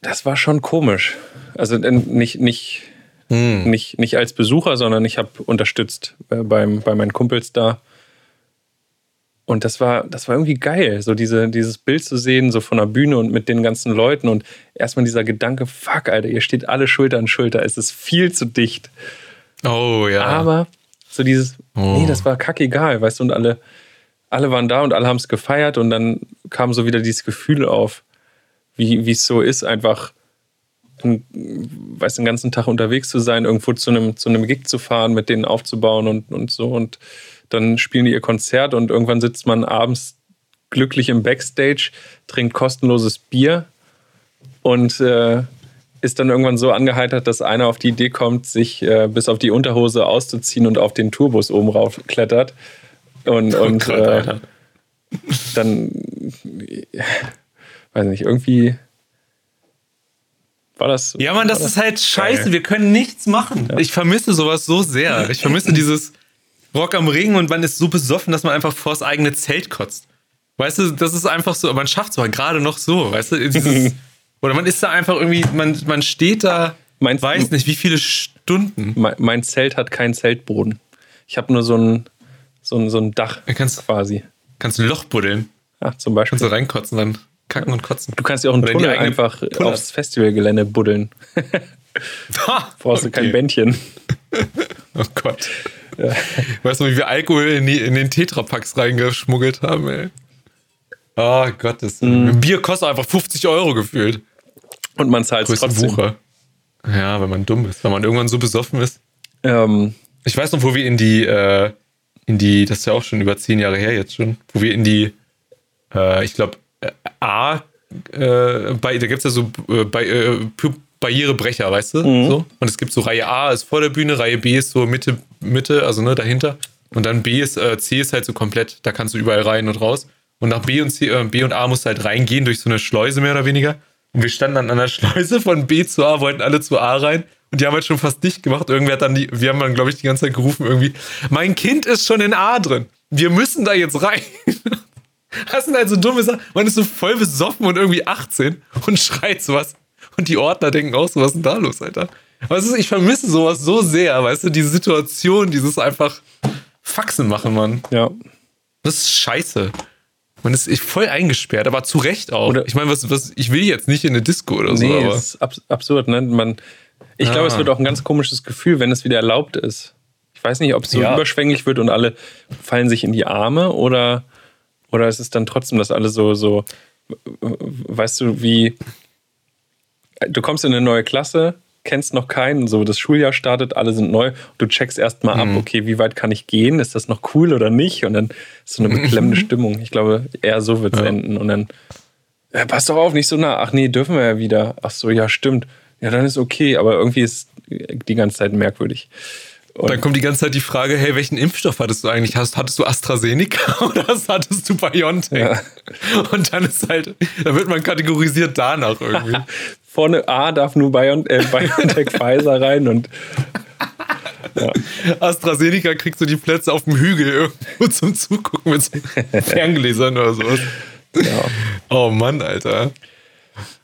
A: das war schon komisch. Also nicht, nicht,
B: Hm.
A: nicht, nicht als Besucher, sondern ich habe unterstützt äh, beim, bei meinen Kumpels da. Und das war, das war irgendwie geil, so diese, dieses Bild zu sehen, so von der Bühne und mit den ganzen Leuten. Und erstmal dieser Gedanke, fuck, Alter, ihr steht alle Schulter an Schulter, es ist viel zu dicht.
B: Oh ja.
A: Aber so dieses,
B: Oh.
A: nee, das war kackegal, weißt du, und alle, alle waren da und alle haben es gefeiert und dann kam so wieder dieses Gefühl auf, wie es so ist, einfach ein, weißt, den ganzen Tag unterwegs zu sein, irgendwo zu einem, zu einem Gig zu fahren, mit denen aufzubauen und, und so. Und dann spielen die ihr Konzert und irgendwann sitzt man abends glücklich im Backstage, trinkt kostenloses Bier und äh, ist dann irgendwann so angeheitert, dass einer auf die Idee kommt, sich äh, bis auf die Unterhose auszuziehen und auf den Tourbus oben rauf klettert. Und, und
B: Gott,
A: äh, dann, weiß nicht, irgendwie war das.
B: Ja, Mann, das ist halt scheiße. Wir können nichts machen. Ich vermisse sowas so sehr. Ich vermisse dieses Rock am Ring und man ist so besoffen, dass man einfach vors eigene Zelt kotzt. Weißt du, das ist einfach so, man schafft es aber gerade noch so, weißt du? Dieses, <laughs> oder man ist da einfach irgendwie, man, man steht da,
A: Meinst du-
B: weiß nicht, wie viele Stunden.
A: mein, mein Zelt hat keinen Zeltboden. Ich habe nur so ein, so ein, so ein Dach
B: Du kannst,
A: quasi.
B: kannst ein Loch buddeln,
A: Ja, zum Beispiel.
B: kannst du reinkotzen, dann kacken und kotzen.
A: Du kannst ja auch einen
B: Oder
A: Tunnel einfach
B: Pulle.
A: aufs Festivalgelände buddeln.
B: Ha, <laughs>
A: Brauchst du kein
B: okay.
A: Bändchen. <laughs>
B: Oh Gott. Weißt du, wie wir Alkohol in, die, in den Tetrapacks reingeschmuggelt haben, ey? Oh Gottes. Ein Bier kostet einfach 50 Euro gefühlt.
A: Und man zahlt es trotzdem.
B: Wucher. Ja, wenn man dumm ist, wenn man irgendwann so besoffen ist.
A: Ähm,
B: Ich weiß noch, wo wir in die, äh, in die, das ist ja auch schon über zehn Jahre her jetzt schon, wo wir in die, äh, ich glaube, äh, A, äh, bei, da gibt es ja so äh, bei, äh, Barrierebrecher, weißt du? So? Und es gibt so Reihe A ist vor der Bühne, Reihe B ist so Mitte, Mitte, also ne, dahinter. Und dann B ist, äh, C ist halt so komplett, da kannst du überall rein und raus. Und nach B und C, äh, B und A musst du halt reingehen durch so eine Schleuse mehr oder weniger. Und wir standen dann an der <laughs> Schleuse von B zu A, wollten alle zu A rein. Und die haben halt schon fast dicht gemacht. Irgendwer hat dann die, wir haben dann, glaube ich, die ganze Zeit gerufen irgendwie, mein Kind ist schon in A drin. Wir müssen da jetzt rein. <laughs> Das sind halt so dumme Sachen. Man ist so voll besoffen und irgendwie 18 und <laughs> schreit sowas. Und die Ordner denken auch so, was ist denn da los, Alter? Aber ist, ich vermisse sowas so sehr, weißt du, diese Situation, dieses einfach Faxen machen, Mann.
A: ja.
B: Das ist scheiße. Man ist voll eingesperrt, aber zu Recht auch.
A: Oder-
B: ich meine, was, was, ich will jetzt nicht in eine Disco oder so,
A: Nee,
B: aber.
A: das ist abs absurd. Ne? Man, ich glaube, es
B: Ah.
A: wird auch ein ganz komisches Gefühl, wenn es wieder erlaubt ist. Ich weiß nicht, ob es so
B: Ja.
A: überschwänglich wird und alle fallen sich in die Arme oder, oder ist es dann trotzdem, dass alle so, so, weißt du, wie du kommst in eine neue Klasse, kennst noch keinen, so das Schuljahr startet, alle sind neu, du checkst erstmal
B: Mhm.
A: ab, okay, wie weit kann ich gehen? Ist das noch cool oder nicht? Und dann ist so eine beklemmende <laughs> Stimmung. Ich glaube, eher so wird es
B: Ja.
A: enden. Und dann ja, pass doch auf, nicht so nah. Ach nee, dürfen wir ja wieder. Ach so, ja, stimmt. Ja, dann ist okay, aber irgendwie ist die ganze Zeit merkwürdig. Und
B: Dann kommt die ganze Zeit die Frage, hey, welchen Impfstoff hattest du eigentlich? Hast, hattest du AstraZeneca <laughs> oder hattest du BioNTech?
A: Ja.
B: Und dann ist halt, da wird man kategorisiert danach irgendwie. <laughs>
A: vorne A darf nur Bion äh, BioNTech <laughs> Pfizer rein und
B: AstraZeneca kriegst du die Plätze auf dem Hügel irgendwo zum Zugucken mit so Ferngläsern oder sowas.
A: ja.
B: Oh Mann, Alter.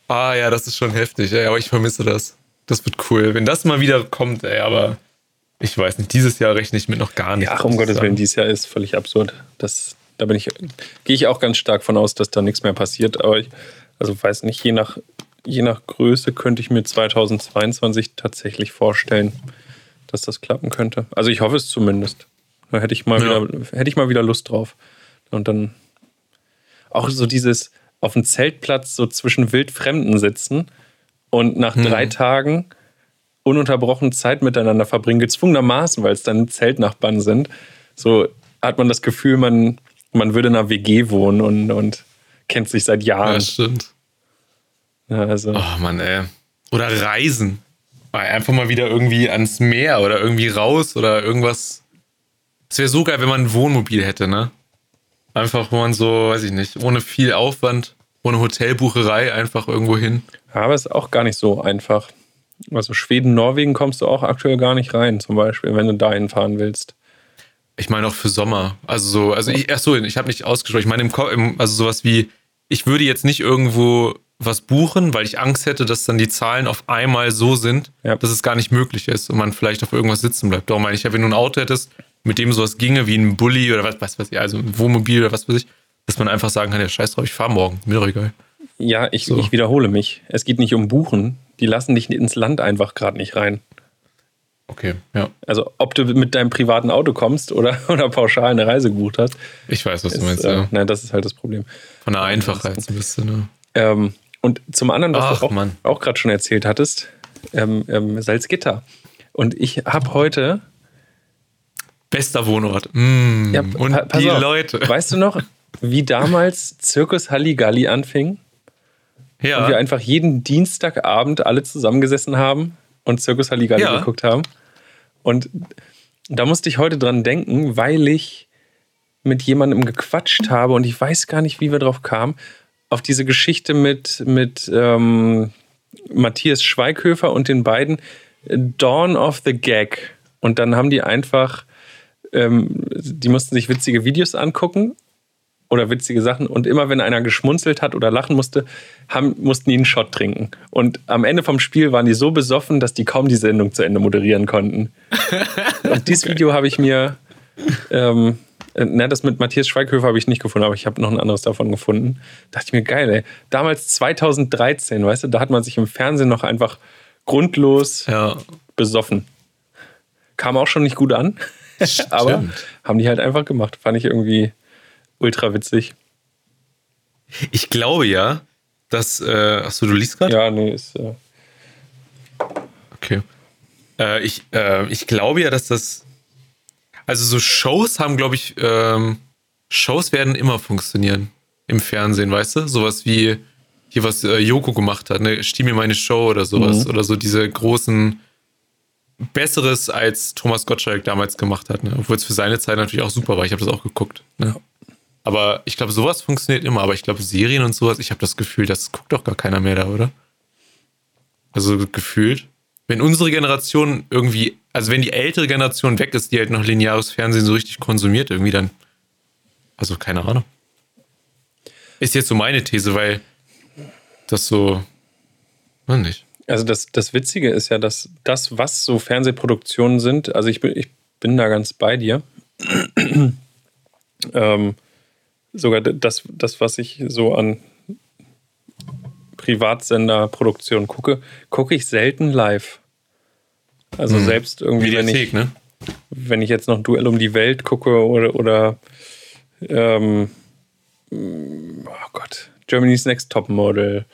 B: Ah ja, das ist schon heftig, ey, aber ich vermisse das. Das wird cool. Wenn das mal wieder kommt, ey, aber ich weiß nicht, dieses Jahr rechne ich mit noch gar nicht.
A: Ach, um Gottes Willen, dieses Jahr ist völlig absurd. Das, da bin ich, gehe ich auch ganz stark von aus, dass da nichts mehr passiert. Aber ich, also weiß nicht, je nach, je nach Größe könnte ich mir 2022 tatsächlich vorstellen, dass das klappen könnte. Also ich hoffe es zumindest. Da hätte ich mal,
B: Ja.
A: wieder, hätte ich mal wieder Lust drauf. Und dann auch so dieses auf dem Zeltplatz so zwischen Wildfremden sitzen und nach drei Tagen ununterbrochen Zeit miteinander verbringen, gezwungenermaßen, weil es dann Zeltnachbarn sind. So hat man das Gefühl, man, man würde in einer WG wohnen und, und kennt sich seit Jahren.
B: Ja, stimmt.
A: Ja, also,
B: Oh Mann, ey. Oder Reisen. Einfach mal wieder irgendwie ans Meer oder irgendwie raus oder irgendwas. Es wäre so geil, wenn man ein Wohnmobil hätte, ne? Einfach, wo man so, weiß ich nicht, ohne viel Aufwand, ohne Hotelbucherei einfach irgendwo hin.
A: aber es ist auch gar nicht so einfach. Also Schweden, Norwegen kommst du auch aktuell gar nicht rein, zum Beispiel, wenn du dahin fahren willst.
B: Ich meine auch für Sommer. Also so, also ich, ach so, ich habe nicht ausgesprochen. Ich meine im, im also sowas wie, ich würde jetzt nicht irgendwo was buchen, weil ich Angst hätte, dass dann die Zahlen auf einmal so sind,
A: Ja.
B: dass es gar nicht möglich ist und man vielleicht auf irgendwas sitzen bleibt. Darum meine ich ja, wenn du ein Auto hättest, mit dem sowas ginge wie ein Bulli oder was, was weiß ich, also ein Wohnmobil oder was weiß ich, dass man einfach sagen kann, ja, scheiß drauf, ich fahre morgen. Mir doch egal.
A: Ja, ich,
B: So.
A: ich wiederhole mich. Es geht nicht um Buchen. Die lassen dich ins Land einfach gerade nicht rein.
B: Okay, ja.
A: Also ob du mit deinem privaten Auto kommst oder, <laughs> oder pauschal eine Reise gebucht hast,
B: Ich weiß, was du
A: ist,
B: meinst,
A: äh,
B: ja.
A: nein, das ist halt das Problem.
B: Von der Einfachheit ein bisschen, ne?
A: Ähm, und zum anderen, was
B: Ach,
A: du auch,
B: Mann.
A: auch gerade schon erzählt hattest, ähm, ähm, Salzgitter. Und ich habe heute,
B: Bester Wohnort. Mm,
A: Ja,
B: und die
A: auf.
B: Leute.
A: weißt du noch, wie damals Zirkus Halligalli anfing? Und wir
B: Ja,
A: einfach jeden Dienstagabend alle zusammengesessen haben und Zirkus Halligalli
B: Ja.
A: geguckt haben. Und da musste ich heute dran denken, weil ich mit jemandem gequatscht habe und ich weiß gar nicht, wie wir drauf kamen, auf diese Geschichte mit, mit ähm, Matthias Schweighöfer und den beiden äh, Dawn of the Gag. Und dann haben die einfach, ähm, die mussten sich witzige Videos angucken oder witzige Sachen. Und immer wenn einer geschmunzelt hat oder lachen musste, haben, mussten die einen Shot trinken. Und am Ende vom Spiel waren die so besoffen, dass die kaum die Sendung zu Ende moderieren konnten. <laughs> Und dieses Video habe ich mir, ähm, äh, na, das mit Matthias Schweighöfer habe ich nicht gefunden, aber ich habe noch ein anderes davon gefunden. dachte ich mir, geil, ey. Damals 2013, weißt du, da hat man sich im Fernsehen noch einfach grundlos
B: ja.
A: besoffen. Kam auch schon nicht gut an, <laughs> aber haben die halt einfach gemacht. Fand ich irgendwie ultra witzig.
B: Ich glaube ja, dass. Äh, achso, du liest gerade?
A: Ja, nee, ist. Äh,
B: Okay. Äh, ich, äh, ich glaube ja, dass das. Also so Shows haben, glaube ich, ähm, Shows werden immer funktionieren im Fernsehen, weißt du? Sowas wie hier, was äh, Joko gemacht hat, ne? Mir meine Show oder sowas. Oder so diese großen Besseres als Thomas Gottschalk damals gemacht hat, ne? Obwohl es für seine Zeit natürlich auch super war. Ich habe das auch geguckt. Ne? Aber ich glaube, sowas funktioniert immer. Aber ich glaube, Serien und sowas, ich habe das Gefühl, das guckt doch gar keiner mehr da, oder? Also gefühlt. Wenn unsere Generation irgendwie, also wenn die ältere Generation weg ist, die halt noch lineares Fernsehen so richtig konsumiert, irgendwie dann. Also keine Ahnung. Ist jetzt so meine These, weil das so. Weiß nicht.
A: also das, das Witzige ist ja, dass das, was so Fernsehproduktionen sind, also ich bin, ich bin da ganz bei dir. <clears throat> ähm, sogar das, das, was ich so an Privatsenderproduktionen gucke, gucke ich selten live. Also selbst irgendwie, wenn ich,
B: ne?
A: wenn ich jetzt noch Duell um die Welt gucke oder, oder ähm, oh Gott, Germany's Next Top Model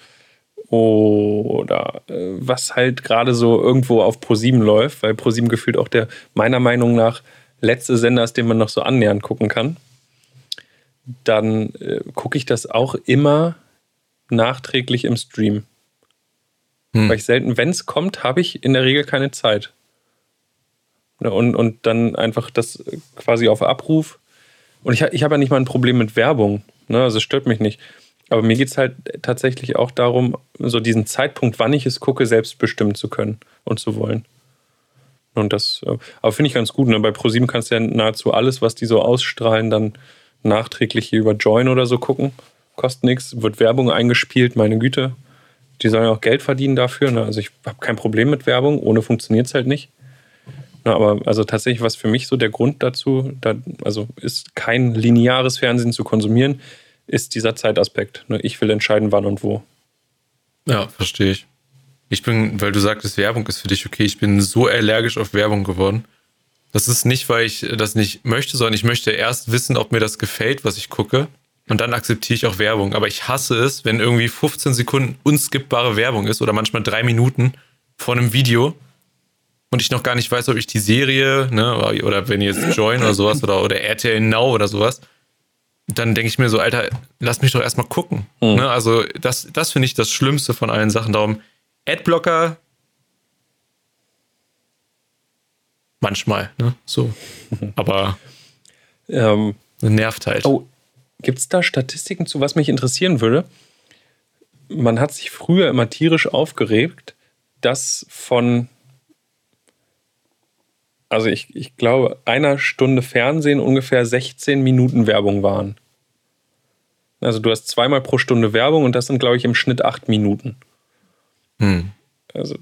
A: oder äh, was halt gerade so irgendwo auf ProSieben läuft, weil ProSieben gefühlt auch der meiner Meinung nach letzte Sender ist, den man noch so annähernd gucken kann, dann äh, gucke ich das auch immer nachträglich im Stream.
B: Hm.
A: Weil ich selten, wenn es kommt, habe ich in der Regel keine Zeit. Ne, Und, und dann einfach das äh, quasi auf Abruf. Und ich, ich habe ja nicht mal ein Problem mit Werbung. Ne? Also es stört mich nicht. Aber mir geht es halt tatsächlich auch darum, so diesen Zeitpunkt, wann ich es gucke, selbst bestimmen zu können und zu wollen. Und das, äh, aber finde ich ganz gut. Ne? Bei ProSieben kannst du ja nahezu alles, was die so ausstrahlen, dann nachträglich hier über Join oder so gucken. Kostet nichts, wird Werbung eingespielt, meine Güte. Die sollen ja auch Geld verdienen dafür. Ne? Also ich habe kein Problem mit Werbung, ohne funktioniert es halt nicht. Na, aber also tatsächlich, was für mich so der Grund dazu, da, also ist kein lineares Fernsehen zu konsumieren, ist dieser Zeitaspekt. Ne? Ich will entscheiden, wann und wo.
B: Ja, verstehe ich. Ich bin, weil du sagtest, Werbung ist für dich okay, ich bin so allergisch auf Werbung geworden. Das ist nicht, weil ich das nicht möchte, sondern ich möchte erst wissen, ob mir das gefällt, was ich gucke. Und dann akzeptiere ich auch Werbung. Aber ich hasse es, wenn irgendwie 15 Sekunden unskippbare Werbung ist oder manchmal drei Minuten vor einem Video und ich noch gar nicht weiß, ob ich die Serie, ne, oder wenn jetzt Join oder sowas oder, oder RTL Now oder sowas, dann denke ich mir so, Alter, lass mich doch erstmal gucken. Ne? Also, das, das finde ich das Schlimmste von allen Sachen. Darum, Adblocker manchmal, ne? So. Aber <laughs>
A: Ähm,
B: nervt halt.
A: Oh, gibt es da Statistiken zu, was mich interessieren würde? Man hat sich früher immer tierisch aufgeregt, dass von also ich, ich glaube, einer Stunde Fernsehen ungefähr 16 Minuten Werbung waren. Also du hast zweimal pro Stunde Werbung und das sind, glaube ich, im Schnitt acht Minuten.
B: Hm.
A: Also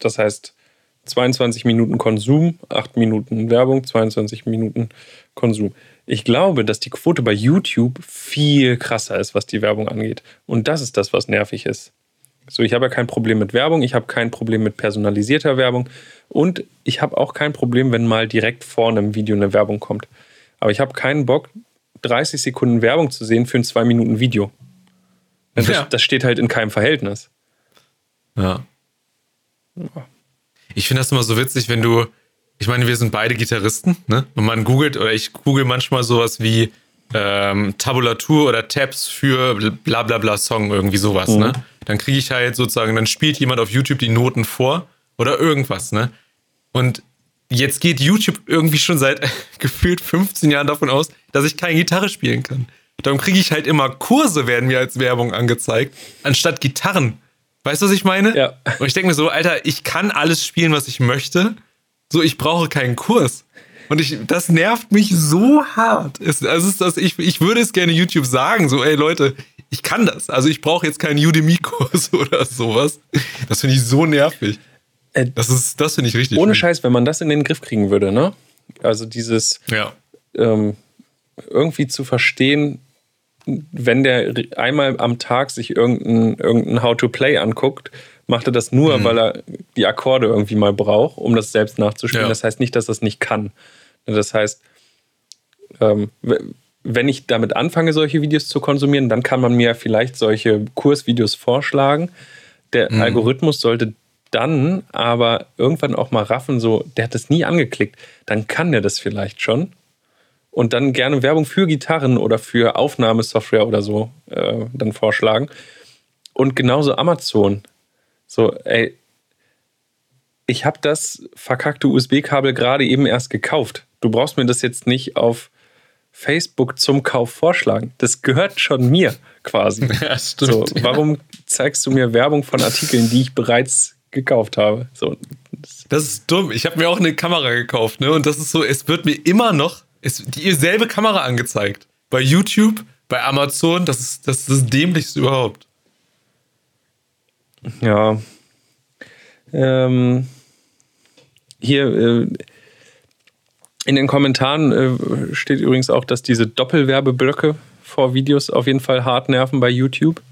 A: das heißt 22 Minuten Konsum, 8 Minuten Werbung, 22 Minuten Konsum. Ich glaube, dass die Quote bei YouTube viel krasser ist, was die Werbung angeht. Und das ist das, was nervig ist. So, ich habe ja kein Problem mit Werbung, ich habe kein Problem mit personalisierter Werbung und ich habe auch kein Problem, wenn mal direkt vor einem Video eine Werbung kommt. Aber ich habe keinen Bock, 30 Sekunden Werbung zu sehen für ein 2 Minuten Video. Das,
B: Ja.
A: das steht halt in keinem Verhältnis.
B: Ja. Ich finde das immer so witzig, wenn du, ich meine, wir sind beide Gitarristen, ne? Und man googelt, oder ich google manchmal sowas wie ähm, Tabulatur oder Tabs für bla bla bla Song, irgendwie sowas, ne? Dann kriege ich halt sozusagen, dann spielt jemand auf YouTube die Noten vor oder irgendwas, ne? Und jetzt geht YouTube irgendwie schon seit <laughs> gefühlt 15 Jahren davon aus, dass ich keine Gitarre spielen kann. Darum kriege ich halt immer Kurse, werden mir als Werbung angezeigt, anstatt Gitarren. Weißt du, was ich meine?
A: Ja.
B: Und ich denke mir so, Alter, ich kann alles spielen, was ich möchte. So, ich brauche keinen Kurs. Und ich, das nervt mich so hart. Es, also ist das, ich, ich würde es gerne YouTube sagen, so, ey Leute, ich kann das. Also ich brauche jetzt keinen Udemy-Kurs <laughs> oder sowas. Das finde ich so nervig.
A: Äh,
B: Das ist, das finde ich richtig.
A: Ohne
B: schlimm.
A: Scheiß, wenn man das in den Griff kriegen würde, ne? Also dieses
B: Ja.
A: ähm, irgendwie zu verstehen, wenn der einmal am Tag sich irgendein, irgendein How-to-Play anguckt, macht er das nur, weil er die Akkorde irgendwie mal braucht, um das selbst nachzuspielen.
B: Ja.
A: Das heißt nicht, dass er es nicht kann. Das heißt, ähm, wenn ich damit anfange, solche Videos zu konsumieren, dann kann man mir vielleicht solche Kursvideos vorschlagen. Der Algorithmus sollte dann aber irgendwann auch mal raffen, so, der hat das nie angeklickt, dann kann der das vielleicht schon und dann gerne Werbung für Gitarren oder für Aufnahmesoftware oder so äh, dann vorschlagen. Und genauso Amazon. So, ey, ich habe das verkackte USB-Kabel gerade eben erst gekauft. Du brauchst mir das jetzt nicht auf Facebook zum Kauf vorschlagen. Das gehört schon mir quasi. <laughs>
B: Ja,
A: So,
B: stimmt.
A: warum zeigst du mir Werbung von Artikeln, die ich bereits gekauft habe? So, das,
B: Das ist dumm. Ich habe mir auch eine Kamera gekauft, ne? Und das ist so, es wird mir immer noch es, dieselbe Kamera angezeigt. Bei YouTube, bei Amazon, das ist das, ist das Dämlichste überhaupt.
A: Ja. Ähm, hier äh, in den Kommentaren äh, steht übrigens auch, dass diese Doppelwerbeblöcke vor Videos auf jeden Fall hart nerven bei YouTube.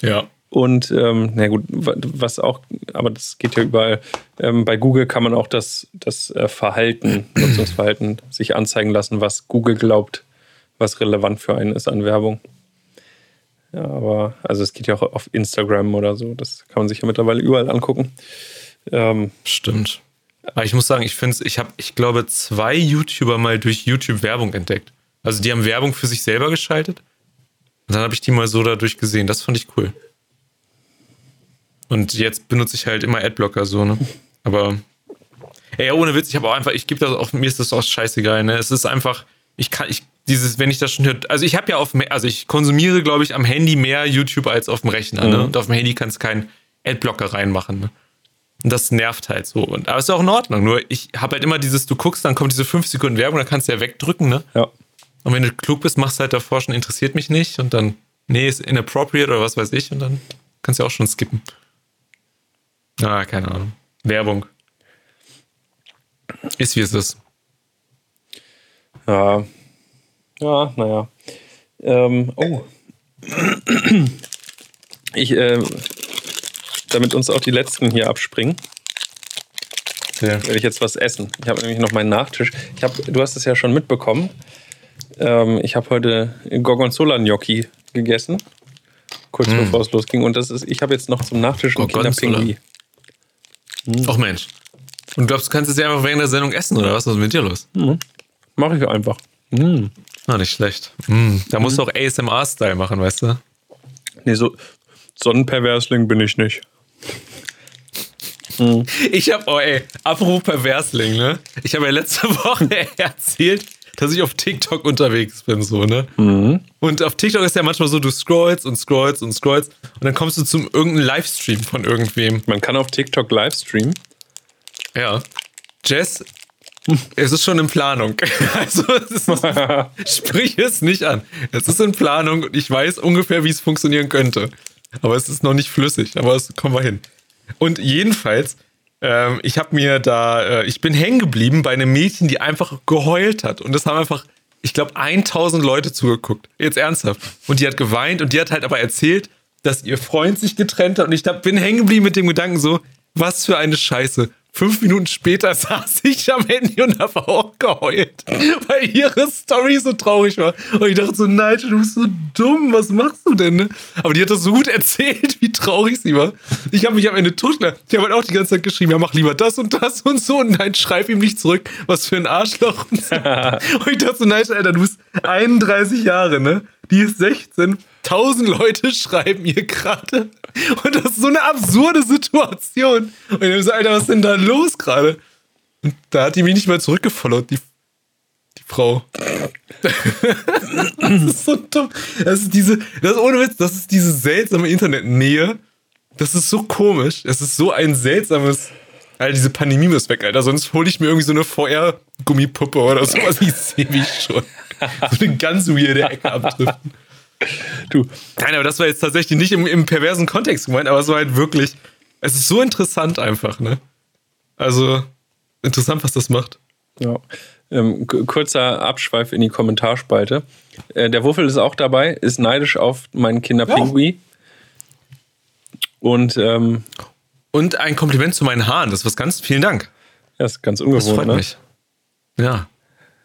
B: Ja.
A: Und ähm, na gut, wa- was auch, aber das geht ja überall. Ähm, bei Google kann man auch das, das äh, Verhalten, <clears throat> Nutzungsverhalten sich anzeigen lassen, was Google glaubt, was relevant für einen ist an Werbung. Ja, aber also es geht ja auch auf Instagram oder so. Das kann man sich ja mittlerweile überall angucken. Ähm,
B: Stimmt. Aber ich muss sagen, ich finde ich habe, ich glaube, zwei YouTuber mal durch YouTube Werbung entdeckt. Also die haben Werbung für sich selber geschaltet. Und dann habe ich die mal so dadurch gesehen. Das fand ich cool. Und jetzt benutze ich halt immer Adblocker so, ne? Aber ey, ohne Witz, ich habe auch einfach, ich gebe das auch, mir ist das auch scheißegal, ne? Es ist einfach, ich kann, ich, dieses, wenn ich das schon höre, also ich habe ja auf, also ich konsumiere, glaube ich, am Handy mehr YouTube als auf dem Rechner, ne?
A: Mhm.
B: Und auf dem Handy kannst du keinen Adblocker reinmachen, ne? Und das nervt halt so. Und, aber ist ja auch in Ordnung. Nur ich habe halt immer dieses, du guckst, dann kommt diese 5 Sekunden Werbung, dann kannst du ja wegdrücken, ne?
A: ja.
B: Und wenn du klug bist, machst du halt davor schon, interessiert mich nicht. Und dann, nee, ist inappropriate oder was weiß ich. Und dann kannst du ja auch schon skippen. Ah, keine Ahnung. Werbung. Ist wie es ist.
A: Ja. Ja, naja. Ähm, oh. Ich, äh, damit uns auch die letzten hier abspringen, werde ich jetzt was essen. Ich habe nämlich noch meinen Nachtisch. Ich hab, du hast es ja schon mitbekommen. Ähm, ich habe heute Gorgonzola-Gnocchi gegessen, kurz bevor es losging. Und das ist, ich habe jetzt noch zum Nachtisch einen
B: Gorgonzola. Ach Mensch. Und du glaubst, du kannst es ja einfach während der Sendung essen, oder was? Was ist mit dir los?
A: Mache ich einfach. Mm.
B: Ah, nicht schlecht. Mm, Da musst du auch ASMR-Style machen, weißt du?
A: Nee, so, so ein Perversling bin ich nicht.
B: Ich habe, oh ey, apropos Perversling, ne? Ich habe ja letzte <laughs> Woche erzählt, dass ich auf TikTok unterwegs bin, so, ne? Und auf TikTok ist ja manchmal so, du scrollst und scrollst und scrollst und dann kommst du zum irgendeinem Livestream von irgendwem.
A: Man kann auf TikTok live streamen.
B: Ja. Jess Es ist schon in Planung. <laughs> Also es ist, <laughs> sprich es nicht an. Es ist in Planung und ich weiß ungefähr, wie es funktionieren könnte. Aber es ist noch nicht flüssig. Aber es kommen wir hin. Und jedenfalls, ähm, ich habe mir da, äh, ich bin hängen geblieben bei einem Mädchen, die einfach geheult hat. Und das haben einfach, ich glaube, 1000 Leute zugeguckt. Jetzt ernsthaft. Und die hat geweint und die hat halt aber erzählt, dass ihr Freund sich getrennt hat. Und ich hab, bin hängen geblieben mit dem Gedanken so, was für eine Scheiße. Fünf Minuten später <laughs> saß ich am Handy und habe auch geheult, weil ihre Story so traurig war. Und ich dachte so, nein, du bist so dumm, was machst du denn? Ne? Aber die hat das so gut <laughs> erzählt, wie traurig sie war. Ich habe mich am Ende totgelacht. Ich habe halt auch die ganze Zeit geschrieben, ja, mach lieber das und das und so. Und nein, schreib ihm nicht zurück, was für ein Arschloch. und <laughs> ich dachte so, nein, Alter, du bist 31 Jahre, ne? Die ist 16 tausend Leute <laughs> schreiben ihr gerade. Und das ist so eine absurde Situation. Und ich so, Alter, was ist denn da los gerade? Und da hat die mich nicht mal zurückgefollowt, die, die Frau. <laughs> das ist so dumm. Das ist diese, das ist ohne Witz, das ist diese seltsame Internetnähe. Das ist so komisch. Es ist so ein seltsames. Alter, diese Pandemie muss weg, Alter. Sonst hole ich mir irgendwie so eine VR-Gummipuppe oder sowas. Ich sehe mich schon. So eine ganz weirde Ecke abdriften. <laughs> Du. Nein, aber das war jetzt tatsächlich nicht im, im perversen Kontext gemeint, aber es war halt wirklich. Es ist so interessant einfach, ne? Also, interessant, was das macht.
A: Ja. Ähm, kurzer Abschweif in die Kommentarspalte. Äh, der Wuffel ist auch dabei, ist neidisch auf meinen Kinderpingui. Ja. Und, ähm,
B: und ein Kompliment zu meinen Haaren. Das ist was ganz. Vielen Dank.
A: Das ist ganz ungewohnt. Das freut
B: ne? mich. Ja.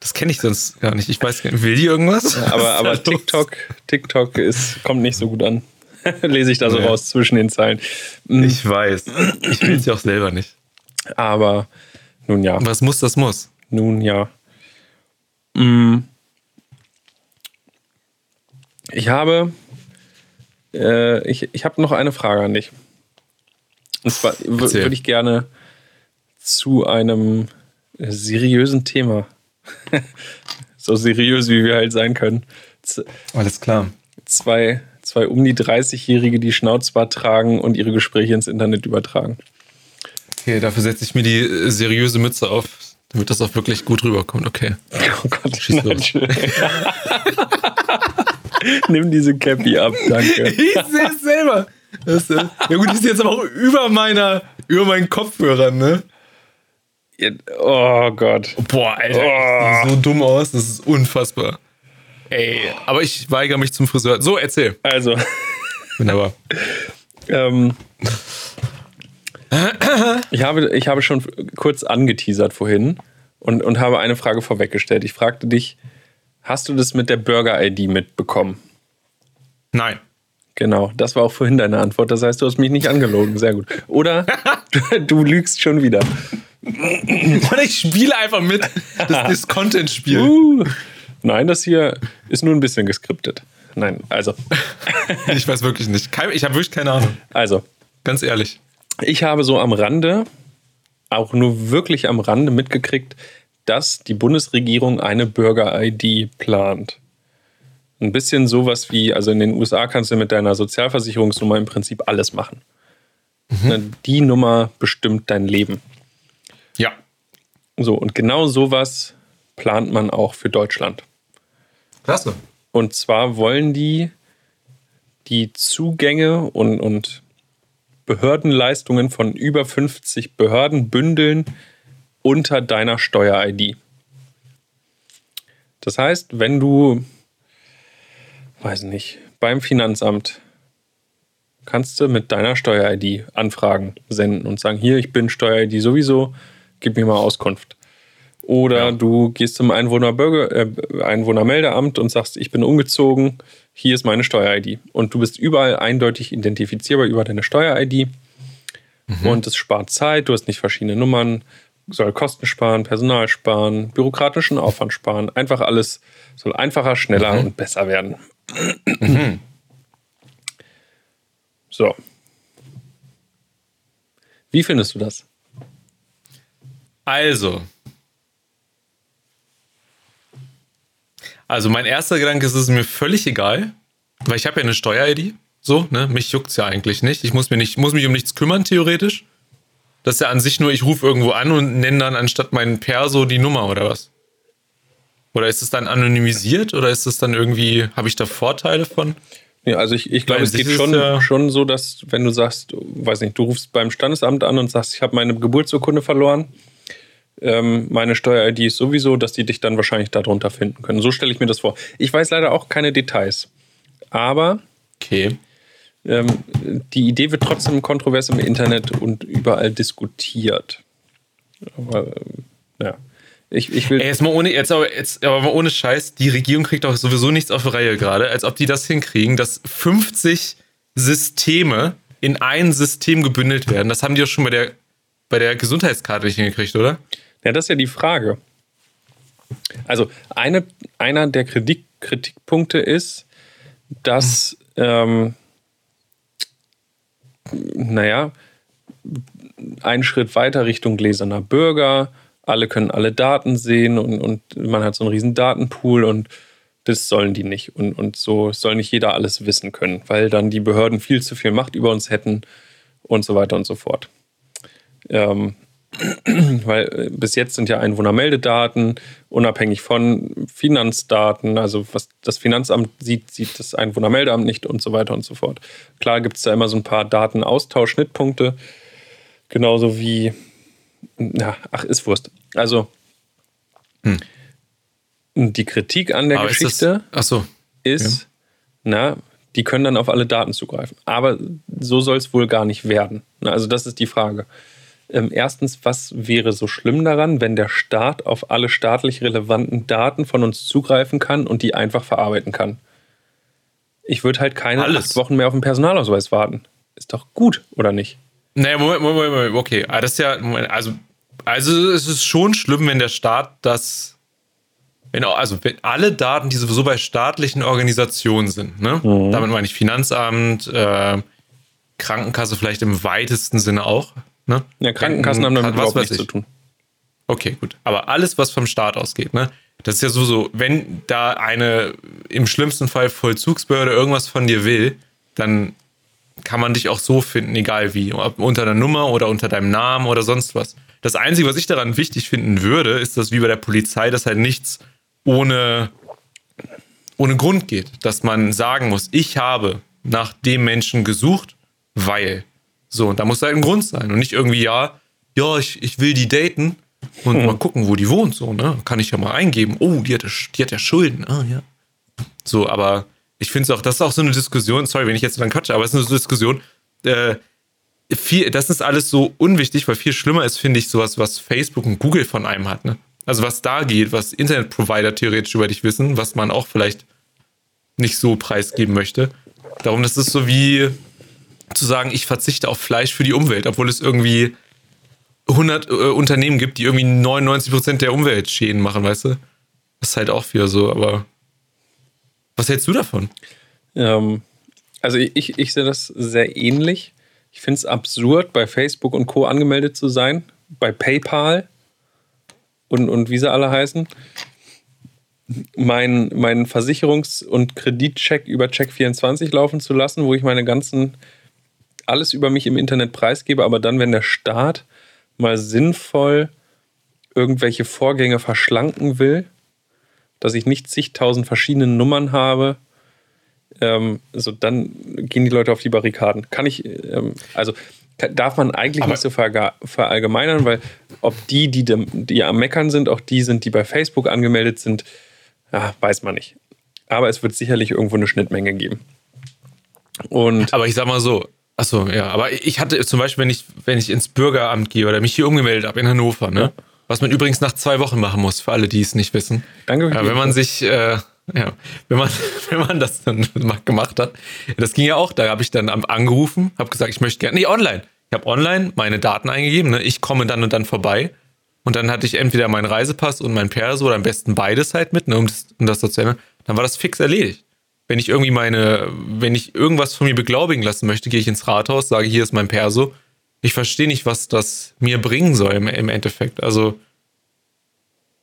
B: Das kenne ich sonst gar nicht. Ich weiß gar nicht. Will die irgendwas?
A: Ja, aber aber TikTok, TikTok ist, kommt nicht so gut an. <laughs> Lese ich da so ja. raus zwischen den Zeilen.
B: Hm. Ich weiß. Ich will es ja auch selber nicht.
A: Aber nun ja.
B: Was muss, das muss.
A: Nun ja. Hm. Ich habe, äh, ich, ich habe noch eine Frage an dich. Und zwar würde ich gerne zu einem seriösen Thema <laughs> so seriös, wie wir halt sein können.
B: Z Alles klar.
A: Zwei, zwei um die 30-Jährige, die Schnauzbart tragen und ihre Gespräche ins Internet übertragen.
B: Okay, dafür setze ich mir die äh, seriöse Mütze auf, damit das auch wirklich gut rüberkommt. Okay. <laughs> Oh Gott, schieß los. <laughs>
A: Nimm diese Cappy ab, danke.
B: Ich sehe es selber. Das, äh, ja gut, die ist jetzt aber auch über meiner, über meinen Kopfhörern, ne?
A: Oh Gott.
B: Boah, Alter. Oh. Sieht so dumm aus, das ist unfassbar. Ey, aber ich weigere mich zum Friseur. So, erzähl.
A: Also.
B: Wunderbar.
A: ähm, ich, habe, ich habe schon kurz angeteasert vorhin und, und habe eine Frage vorweggestellt. Ich fragte dich, hast du das mit der Burger-ID mitbekommen?
B: Nein.
A: Genau, das war auch vorhin deine Antwort. Das heißt, du hast mich nicht angelogen. Sehr gut. Oder <laughs> du lügst schon wieder. <laughs>
B: Und ich spiele einfach mit. Das ist Content-Spiel.
A: Uh. Nein, das hier ist nur ein bisschen geskriptet. Nein, also. <laughs>
B: ich weiß wirklich nicht. Ich habe wirklich keine Ahnung.
A: Also.
B: Ganz ehrlich.
A: Ich habe so am Rande, auch nur wirklich am Rande mitgekriegt, dass die Bundesregierung eine Bürger-ID plant. Ein bisschen sowas wie, also in den USA kannst du mit deiner Sozialversicherungsnummer im Prinzip alles machen. Mhm. Die Nummer bestimmt dein Leben. So, und genau sowas plant man auch für Deutschland.
B: Klasse.
A: Und zwar wollen die die Zugänge und, und Behördenleistungen von über 50 Behörden bündeln unter deiner Steuer-ID. Das heißt, wenn du, weiß nicht, beim Finanzamt kannst du mit deiner Steuer-ID Anfragen senden und sagen, hier, ich bin Steuer-ID sowieso, gib mir mal Auskunft. Oder ja. du gehst zum äh, Einwohnermeldeamt und sagst, ich bin umgezogen, hier ist meine Steuer-ID. Und du bist überall eindeutig identifizierbar über deine Steuer-ID. Mhm. Und es spart Zeit, du hast nicht verschiedene Nummern, soll Kosten sparen, Personal sparen, bürokratischen Aufwand sparen. Einfach alles soll einfacher, schneller mhm. und besser werden. Mhm. So. Wie findest du das?
B: Also. Also mein erster Gedanke ist, es ist mir völlig egal, weil ich habe ja eine Steuer-ID. So, ne? Mich juckt es ja eigentlich nicht. Ich muss, mir nicht, muss mich um nichts kümmern, theoretisch. Das ist ja an sich nur, ich rufe irgendwo an und nenne dann anstatt meinen Perso die Nummer oder was? Oder ist es dann anonymisiert oder ist es dann irgendwie, habe ich da Vorteile von?
A: Ja, also ich, ich glaube, es geht schon,
B: ja-
A: schon so, dass wenn du sagst, weiß nicht, du rufst beim Standesamt an und sagst, ich habe meine Geburtsurkunde verloren, ähm, meine Steuer-ID ist sowieso, dass die dich dann wahrscheinlich darunter finden können. So stelle ich mir das vor. Ich weiß leider auch keine Details. Aber
B: Okay.
A: ähm, die Idee wird trotzdem kontrovers im Internet und überall diskutiert. Aber ähm, ja, ich, ich will.
B: Ey, jetzt mal ohne, jetzt aber, jetzt, aber mal ohne Scheiß, die Regierung kriegt doch sowieso nichts auf die Reihe gerade, als ob die das hinkriegen, dass 50 Systeme in ein System gebündelt werden. Das haben die doch schon bei der, bei der Gesundheitskarte nicht hingekriegt, oder?
A: Ja, das ist ja die Frage. Also eine, einer der Kritik, Kritikpunkte ist, dass, ähm, naja, ein Schritt weiter Richtung gläserner Bürger, alle können alle Daten sehen und, und man hat so einen riesen Datenpool und das sollen die nicht. Und, und so soll nicht jeder alles wissen können, weil dann die Behörden viel zu viel Macht über uns hätten und so weiter und so fort. Ähm, <clears throat> weil äh, bis jetzt sind ja Einwohnermeldedaten unabhängig von Finanzdaten, also was das Finanzamt sieht, sieht das Einwohnermeldeamt nicht und so weiter und so fort. Klar gibt es da immer so ein paar Datenaustausch-Schnittpunkte, genauso wie, ja, ach, ist Wurst. Also die Kritik an der
B: Aber ist
A: Geschichte
B: das, achso.
A: ist, na, die können dann auf alle Daten zugreifen. Aber so soll es wohl gar nicht werden. Also das ist die Frage. Ähm, erstens, was wäre so schlimm daran, wenn der Staat auf alle staatlich relevanten Daten von uns zugreifen kann und die einfach verarbeiten kann? Ich würde halt keine
B: Alles.
A: acht Wochen mehr auf den Personalausweis warten. Ist doch gut, oder nicht?
B: Naja, Moment, Moment, Moment, okay. Aber das ist ja, Moment, also, also es ist schon schlimm, wenn der Staat das, wenn also wenn alle Daten, die sowieso bei staatlichen Organisationen sind, ne? Damit meine ich Finanzamt, äh, Krankenkasse vielleicht im weitesten Sinne auch, ne?
A: Ja, Krankenkassen haben damit
B: was
A: überhaupt
B: weiß
A: nichts
B: ich.
A: zu tun.
B: Okay, gut. Aber alles, was vom Staat ausgeht, ne? Das ist ja sowieso, wenn da eine im schlimmsten Fall Vollzugsbehörde irgendwas von dir will, dann kann man dich auch so finden, egal wie. Ob unter der Nummer oder unter deinem Namen oder sonst was. Das Einzige, was ich daran wichtig finden würde, ist, dass wie bei der Polizei, dass halt nichts ohne, ohne Grund geht. Dass man sagen muss, ich habe nach dem Menschen gesucht, weil. So, und da muss halt ein Grund sein. Und nicht irgendwie, ja, ja, ich, ich will die daten und mal gucken, wo die wohnt. So, ne? Kann ich ja mal eingeben. Oh, die hat, die hat ja Schulden. Ah, ja. So, aber ich finde es auch, das ist auch so eine Diskussion, sorry, wenn ich jetzt dann quatsche, aber es ist eine Diskussion, äh, viel, das ist alles so unwichtig, weil viel schlimmer ist, finde ich, sowas, was Facebook und Google von einem hat, ne? Also was da geht, was Internetprovider theoretisch über dich wissen, was man auch vielleicht nicht so preisgeben möchte. Darum, das ist so wie zu sagen, ich verzichte auf Fleisch für die Umwelt, obwohl es irgendwie 100 äh, Unternehmen gibt, die irgendwie 99% der Umweltschäden machen, weißt du? Das ist halt auch wieder so, aber was hältst du davon?
A: Ähm, also ich, ich, ich sehe das sehr ähnlich. Ich finde es absurd, bei Facebook und Co. angemeldet zu sein, bei PayPal und, und wie sie alle heißen. Mein, meinen Versicherungs- und Kreditcheck über Check24 laufen zu lassen, wo ich meine ganzen, alles über mich im Internet preisgebe, aber dann, wenn der Staat mal sinnvoll irgendwelche Vorgänge verschlanken will, dass ich nicht zigtausend verschiedene Nummern habe, ähm, so dann gehen die Leute auf die Barrikaden. Kann ich, ähm, also darf man eigentlich
B: Aber-
A: nicht so verallgemeinern, weil ob die, die, dem- die am Meckern sind, auch die sind, die bei Facebook angemeldet sind, ja, weiß man nicht. Aber es wird sicherlich irgendwo eine Schnittmenge geben. Und
B: Aber ich sag mal so, achso, ja, aber ich hatte zum Beispiel, wenn ich, wenn ich ins Bürgeramt gehe oder mich hier umgemeldet habe in Hannover, ne? Was man übrigens nach zwei Wochen machen muss, für alle, die es nicht wissen.
A: Danke die
B: wenn man sich, äh, ja, wenn man, <laughs> wenn man das dann <laughs> ma- gemacht hat, das ging ja auch, da habe ich dann angerufen, habe gesagt, ich möchte gerne, nee, online. Ich habe online meine Daten eingegeben, ne? ich komme dann und dann vorbei. Und dann hatte ich entweder meinen Reisepass und mein Perso oder am besten beides halt mit, ne, um, das, um das so zu ändern. Dann war das fix erledigt. Wenn ich irgendwie meine, wenn ich irgendwas von mir beglaubigen lassen möchte, gehe ich ins Rathaus, sage, hier ist mein Perso. Ich verstehe nicht, was das mir bringen soll im, im Endeffekt. Also,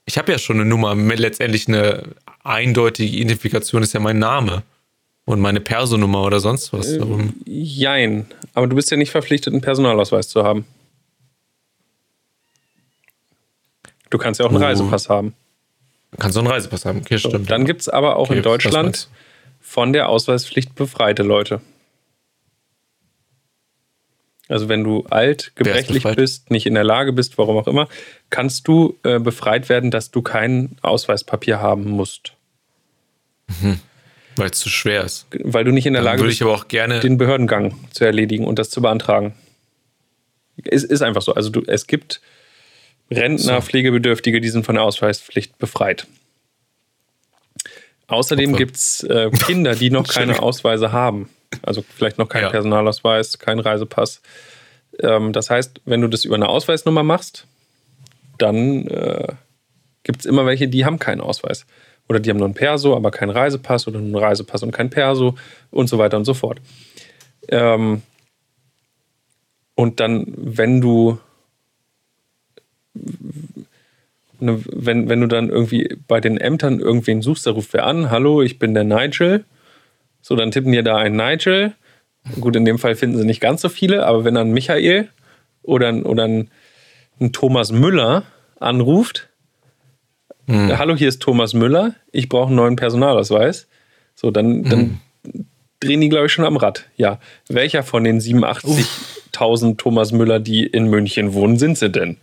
B: ich habe ja schon eine Nummer, letztendlich eine eindeutige Identifikation ist ja mein Name und meine Personummer oder sonst was. Darum-
A: Jein. Aber du bist ja nicht verpflichtet, einen Personalausweis zu haben. Du kannst ja auch einen
B: Oh.
A: Reisepass haben.
B: Kannst du einen Reisepass haben. Okay,
A: So,
B: stimmt.
A: dann gibt es aber auch
B: Okay,
A: in Deutschland von der Ausweispflicht befreite Leute. Also wenn du alt, gebrechlich bist, nicht in der Lage bist, warum auch immer, kannst du äh, befreit werden, dass du kein Ausweispapier haben musst.
B: Weil es zu schwer ist.
A: Weil du nicht in der
B: Dann
A: Lage bist,
B: ich aber auch gerne.
A: den Behördengang zu erledigen und das zu beantragen. Es ist einfach so. Also du, es gibt Rentner,
B: So.
A: Pflegebedürftige, die sind von der Ausweispflicht befreit. Außerdem gibt es äh, Kinder, die noch <laughs> keine Ausweise haben. Also vielleicht noch keinen
B: Ja.
A: Personalausweis, keinen Reisepass. Ähm, das heißt, wenn du das über eine Ausweisnummer machst, dann äh, gibt es immer welche, die haben keinen Ausweis. Oder die haben nur einen Perso, aber keinen Reisepass oder nur einen Reisepass und kein Perso und so weiter und so fort. Ähm, und dann, wenn du ne, wenn, wenn du dann irgendwie bei den Ämtern irgendwen suchst, da ruft wer an, hallo, ich bin der Nigel. So, dann tippen dir da ein Nigel. Gut, in dem Fall finden sie nicht ganz so viele, aber wenn dann Michael oder, ein- oder ein, ein Thomas Müller anruft,
B: Hm.
A: hallo, hier ist Thomas Müller, ich brauche einen neuen Personalausweis. So, dann, dann drehen die, glaube ich, schon am Rad. Ja, welcher von den 87.000 Thomas Müller, die in München wohnen, sind sie denn?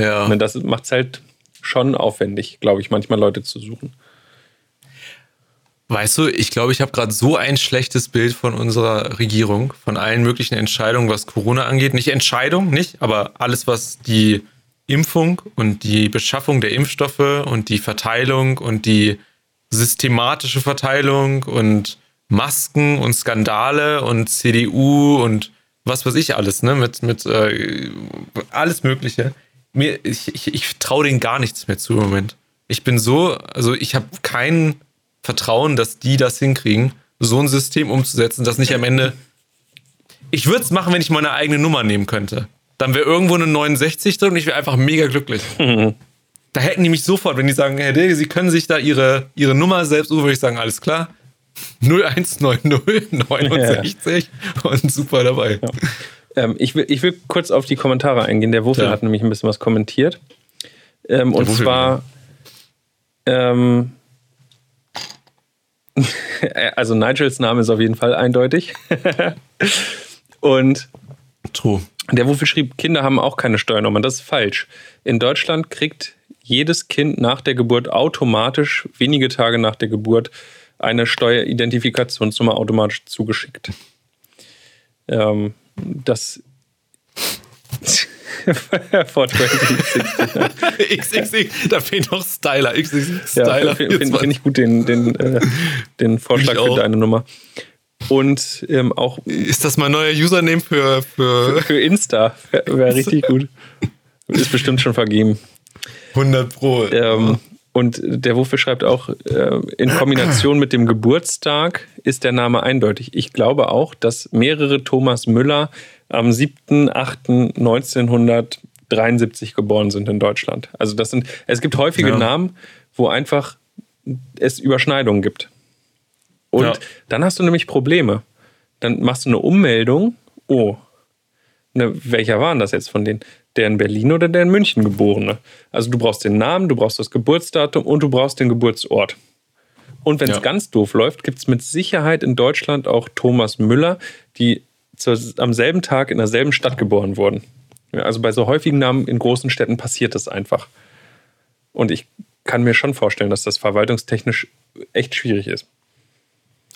B: Ja.
A: Ne, Das macht es halt schon aufwendig, glaube ich, manchmal Leute zu suchen.
B: Weißt du, ich glaube, ich habe gerade so ein schlechtes Bild von unserer Regierung, von allen möglichen Entscheidungen, was Corona angeht. Nicht Entscheidung, nicht, aber alles, was die Impfung und die Beschaffung der Impfstoffe und die Verteilung und die systematische Verteilung und Masken und Skandale und CDU und was weiß ich alles, ne, mit, mit äh, alles Mögliche. Mir, ich, ich, ich traue denen gar nichts mehr zu im Moment. Ich bin so, also ich habe kein Vertrauen, dass die das hinkriegen, so ein System umzusetzen, das nicht am Ende. Ich würde es machen, wenn ich meine eigene Nummer nehmen könnte. Dann wäre irgendwo eine 69 drin und ich wäre einfach mega glücklich. Da hätten die mich sofort, wenn die sagen, Herr Dilge, Sie können sich da Ihre, Ihre Nummer selbst suchen, würde ich sagen, alles klar. 0190 69 und super dabei.
A: Ähm, ich, will, ich will kurz auf die Kommentare eingehen. Der Wuffel
B: Ja.
A: hat nämlich ein bisschen was kommentiert. Ähm, und
B: Wuffel
A: zwar, ähm, <laughs> also Nigels Name ist auf jeden Fall eindeutig. <laughs> und
B: True.
A: Der Wuffel schrieb, Kinder haben auch keine Steuernummer. Das ist falsch. In Deutschland kriegt jedes Kind nach der Geburt automatisch, wenige Tage nach der Geburt, eine Steueridentifikationsnummer automatisch zugeschickt. Ähm, das. For <laughs> 2060.
B: XXX, da fehlt noch Styler. XXX
A: Ja,
B: Styler.
A: finde find, find ich gut den, den, äh, den Vorschlag für deine Nummer. Und ähm, auch
B: Ist das mein neuer Username für, für
A: für Insta wäre wär richtig gut. Ist bestimmt schon vergeben.
B: 100 Pro?
A: Ähm, und der Wuffel schreibt auch, äh, in Kombination mit dem Geburtstag ist der Name eindeutig. Ich glaube auch, dass mehrere Thomas Müller am 7.8.1973 geboren sind in Deutschland. Also das sind, es gibt häufige
B: Ja.
A: Namen, wo einfach es Überschneidungen gibt. Und
B: Ja.
A: dann hast du nämlich Probleme. Dann machst du eine Ummeldung. Oh, ne, welcher war denn das jetzt von denen? Der in Berlin oder der in München geborene? Also du brauchst den Namen, du brauchst das Geburtsdatum und du brauchst den Geburtsort. Und wenn es
B: Ja.
A: ganz doof läuft, gibt es mit Sicherheit in Deutschland auch Thomas Müller, die zur, am selben Tag in derselben Stadt geboren wurden. Ja, also bei so häufigen Namen in großen Städten passiert das einfach. Und ich kann mir schon vorstellen, dass das verwaltungstechnisch echt schwierig ist.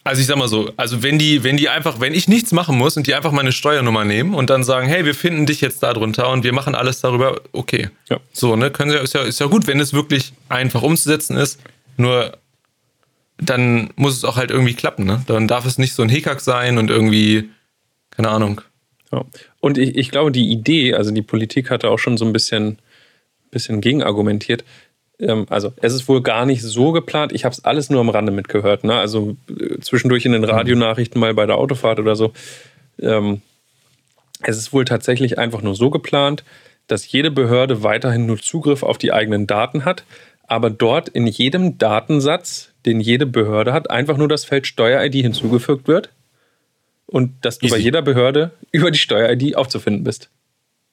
B: Also ich sag mal so, also wenn die, wenn die einfach, wenn ich nichts machen muss und die einfach meine Steuernummer nehmen und dann sagen, hey, wir finden dich jetzt da drunter und wir machen alles darüber, okay.
A: Ja.
B: So, ne, können sie, ist ja, ist ja gut, wenn es wirklich einfach umzusetzen ist. Nur dann muss es auch halt irgendwie klappen, ne? Dann darf es nicht so ein Hickhack sein und irgendwie, keine Ahnung.
A: Ja. Und ich, ich glaube, die Idee, also die Politik hatte auch schon so ein bisschen, bisschen gegenargumentiert. Ähm, also es ist wohl gar nicht so geplant. Ich habe es alles nur am Rande mitgehört. Ne? Also äh, zwischendurch in den Radionachrichten mal bei der Autofahrt oder so. Ähm, es ist wohl tatsächlich einfach nur so geplant, dass jede Behörde weiterhin nur Zugriff auf die eigenen Daten hat, aber dort in jedem Datensatz, den jede Behörde hat, einfach nur das Feld Steuer-ID hinzugefügt wird und dass du bei
B: Easy.
A: jeder Behörde über die Steuer-ID aufzufinden bist.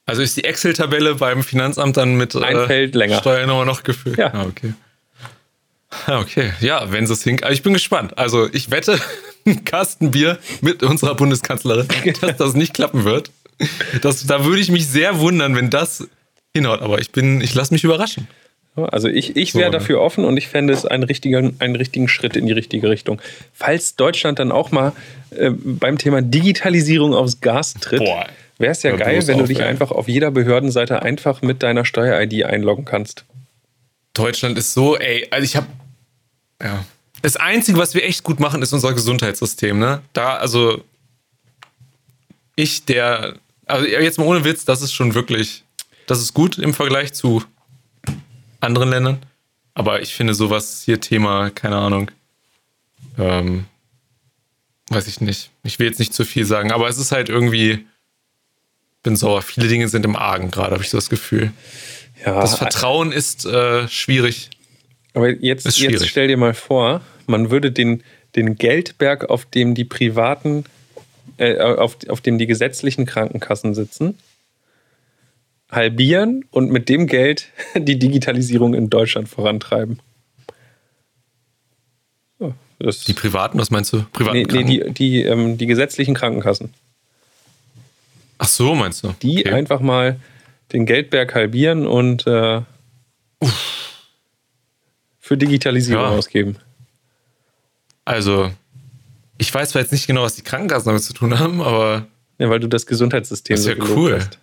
B: Also ist die Excel-Tabelle beim Finanzamt dann mit
A: Ein
B: äh,
A: Feld länger.
B: Steuernummer noch gefüllt?
A: Ja.
B: Ah, okay. Ah, okay. Ja, wenn sie es hinkriegen. Also ich bin gespannt. Also ich wette, <laughs> ein Kasten Bier mit unserer Bundeskanzlerin, <laughs> dass das nicht klappen wird. Das, da würde ich mich sehr wundern, wenn das hinhaut. Aber ich bin, ich lasse mich überraschen.
A: Also ich, ich wäre
B: So, ne?
A: dafür offen und ich fände es einen richtigen, einen richtigen Schritt in die richtige Richtung. Falls Deutschland dann auch mal äh, beim Thema Digitalisierung aufs Gas tritt,
B: Boah.
A: Wäre es ja
B: Hör
A: geil, wenn du dich einfach auf jeder Behördenseite einfach mit deiner Steuer-ID einloggen kannst.
B: Deutschland ist so, ey, also ich habe ja. Das Einzige, was wir echt gut machen, ist unser Gesundheitssystem, ne? Da, also ich, der, also jetzt mal ohne Witz, das ist schon wirklich, das ist gut im Vergleich zu anderen Ländern. Aber ich finde sowas hier Thema, keine Ahnung, ähm, weiß ich nicht. Ich will jetzt nicht zu viel sagen, aber es ist halt irgendwie, bin sauer. Viele Dinge sind im Argen gerade, habe ich so das Gefühl.
A: Ja,
B: Das Vertrauen ist äh, schwierig.
A: aber jetzt,
B: ist
A: jetzt
B: schwierig.
A: stell dir mal vor, man würde den, den Geldberg, auf dem die privaten, äh, auf, auf dem die gesetzlichen Krankenkassen sitzen, halbieren und mit dem Geld <laughs> die Digitalisierung in Deutschland vorantreiben. Das,
B: Die privaten, was meinst du? Privaten
A: nee, nee, die, die, ähm, die gesetzlichen Krankenkassen.
B: Ach so, meinst du?
A: Die
B: Okay.
A: einfach mal den Geldberg halbieren und äh, für Digitalisierung
B: Ja.
A: ausgeben.
B: Also, ich weiß zwar jetzt nicht genau, was die Krankenkassen damit zu tun haben, aber.
A: Ja, weil du das Gesundheitssystem
B: Das ist ja cool.
A: hast.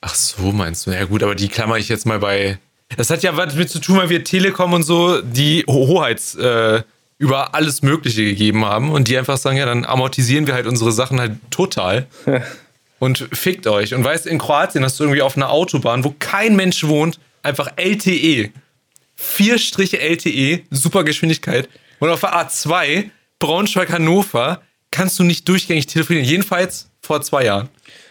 B: Ach so, meinst du? Ja, gut, aber die klammer ich jetzt mal bei. Das hat ja was mit zu tun, weil wir Telekom und so die Hoheits äh, über alles Mögliche gegeben haben und die einfach sagen, ja, dann amortisieren wir halt unsere Sachen halt total. <laughs> und fickt euch. Und weißt, in Kroatien hast du irgendwie auf einer Autobahn, wo kein Mensch wohnt, einfach LTE. Vier Striche LTE, super Geschwindigkeit. Und auf der A2, Braunschweig-Hannover, kannst du nicht durchgängig telefonieren. Jedenfalls vor zwei Jahren.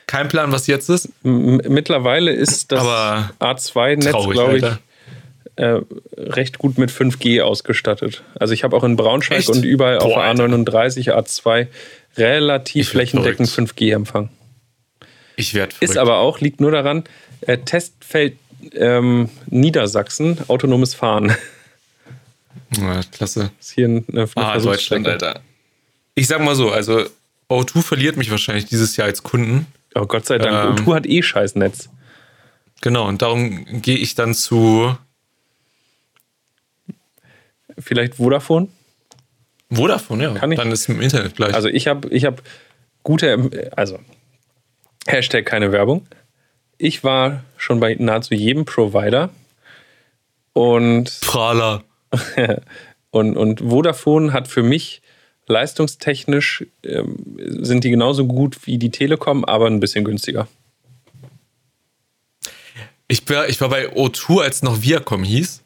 B: Kein Plan, was jetzt ist.
A: M mittlerweile ist das
B: Aber
A: A2-Netz,
B: traurig,
A: glaube ich. Äh, recht gut mit 5G ausgestattet. Also ich habe auch in Braunschweig
B: Echt?
A: und überall auf
B: Boah, Alter.
A: A39, A2 relativ flächendeckend
B: verrückt.
A: 5G-Empfang.
B: Ich werde
A: Ist aber auch, liegt nur daran, äh, Testfeld ähm, Niedersachsen, autonomes Fahren.
B: Ja, klasse.
A: ist hier eine, eine
B: Ah,
A: Versuchsstrecke.
B: Deutschland, Alter. Ich sag mal so, also O2 verliert mich wahrscheinlich dieses Jahr als Kunden.
A: Oh Gott sei Dank.
B: Ähm,
A: O2 hat eh scheiß Netz.
B: Genau, und darum gehe ich dann zu
A: Vielleicht Vodafone?
B: Vodafone, ja.
A: Kann ich-
B: Dann ist im Internet gleich.
A: Also ich habe ich hab gute, also Hashtag keine Werbung. Ich war schon bei nahezu jedem Provider und, <laughs>
B: Prahler.
A: und, und Vodafone hat für mich leistungstechnisch ähm, sind die genauso gut wie die Telekom, aber ein bisschen günstiger.
B: Ich war, ich war bei O2, als noch Viacom hieß.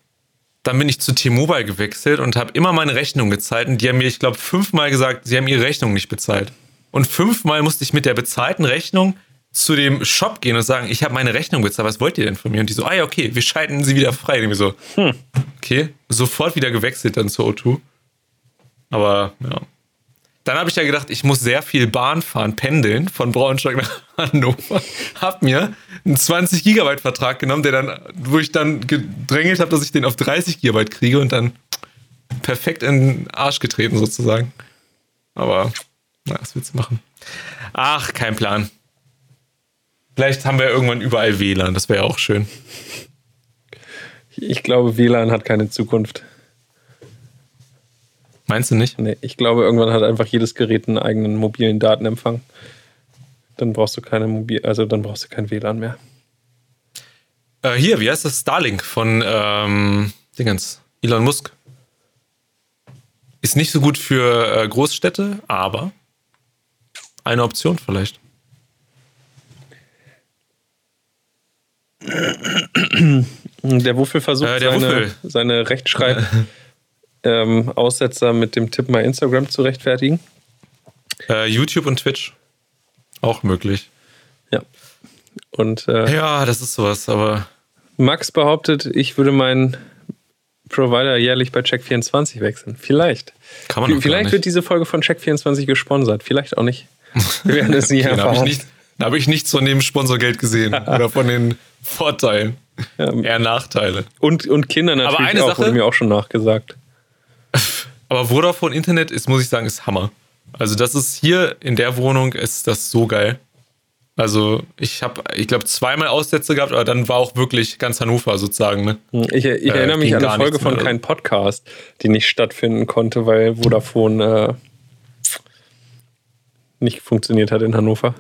B: Dann bin ich zu T-Mobile gewechselt und habe immer meine Rechnung gezahlt. Und die haben mir, ich glaube, fünfmal gesagt, sie haben ihre Rechnung nicht bezahlt. Und fünfmal musste ich mit der bezahlten Rechnung zu dem Shop gehen und sagen, ich habe meine Rechnung bezahlt, was wollt ihr denn von mir? Und die so, ah ja, okay, wir schalten sie wieder frei. Und ich so, okay, sofort wieder gewechselt dann zu O2. Aber ja. Dann habe ich ja gedacht, ich muss sehr viel Bahn fahren, pendeln von Braunschweig nach <laughs> Hannover. Hab mir einen 20 Gigabyte Vertrag genommen, der dann, wo ich dann gedrängelt habe, dass ich den auf 30 Gigabyte kriege und dann perfekt in den Arsch getreten sozusagen. Aber, na, was willst du machen? Ach, kein Plan. Vielleicht haben wir irgendwann überall WLAN, das wäre ja auch schön.
A: Ich glaube, WLAN hat keine Zukunft.
B: Meinst du nicht?
A: Nee, ich glaube, irgendwann hat einfach jedes Gerät einen eigenen mobilen Datenempfang. Dann brauchst du keine Mobil, also dann brauchst du kein WLAN mehr.
B: Äh, hier, wie heißt das? Starlink von ähm, Dingens, Elon Musk. Ist nicht so gut für äh, Großstädte, aber eine Option vielleicht.
A: Der Wuffel versucht
B: Äh, der
A: seine,
B: Wuffel.
A: seine <laughs> Rechtschreib-Aussetzer mit dem Tipp mal Instagram zu rechtfertigen.
B: Äh, YouTube und Twitch. Auch möglich.
A: Ja. Und äh,
B: Ja, das ist sowas, aber
A: Max behauptet, ich würde meinen Provider jährlich bei Check24 wechseln. Vielleicht.
B: Kann man
A: Vielleicht wird diese Folge von Check24 gesponsert. Vielleicht auch nicht. <laughs> Wir werden es nie
B: habe ich
A: erfahren.
B: nicht, Da habe ich nichts von dem Sponsorgeld gesehen <laughs> oder von den Vorteilen.
A: Ja.
B: Eher Nachteile.
A: Und, und Kinder natürlich
B: Aber eine
A: auch,
B: Sache-
A: wurde mir auch schon nachgesagt. <laughs>
B: Aber Vodafone Internet ist, muss ich sagen, ist Hammer. Also das ist hier in der Wohnung ist das so geil. Also ich habe, ich glaube, zweimal Aussätze gehabt, aber dann war auch wirklich ganz Hannover sozusagen. Ne?
A: Ich, ich
B: Äh,
A: erinnere mich an eine Folge von keinem Podcast, die nicht stattfinden konnte, weil Vodafone äh, nicht funktioniert hat in Hannover.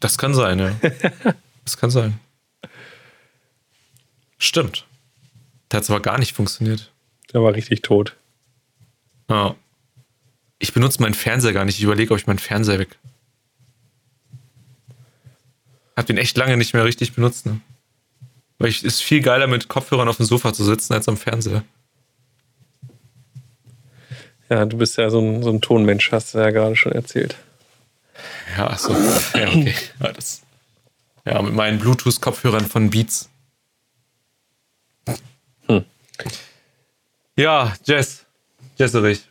B: Das kann sein, ja. <laughs> das kann sein. Stimmt. Da hat es aber gar nicht funktioniert.
A: Der war richtig tot.
B: Ja. Ich benutze meinen Fernseher gar nicht. Ich überlege, ob ich meinen Fernseher weg. Hab den echt lange nicht mehr richtig benutzt, ne? Weil ich ist viel geiler mit Kopfhörern auf dem Sofa zu sitzen als am Fernseher.
A: Ja, du bist ja so ein, so ein Tonmensch, hast du ja gerade schon erzählt.
B: Ja, so. Ja, okay. Ja, das, ja mit meinen Bluetooth-Kopfhörern von Beats.
A: Hm.
B: Ja, Jess. Jesserich.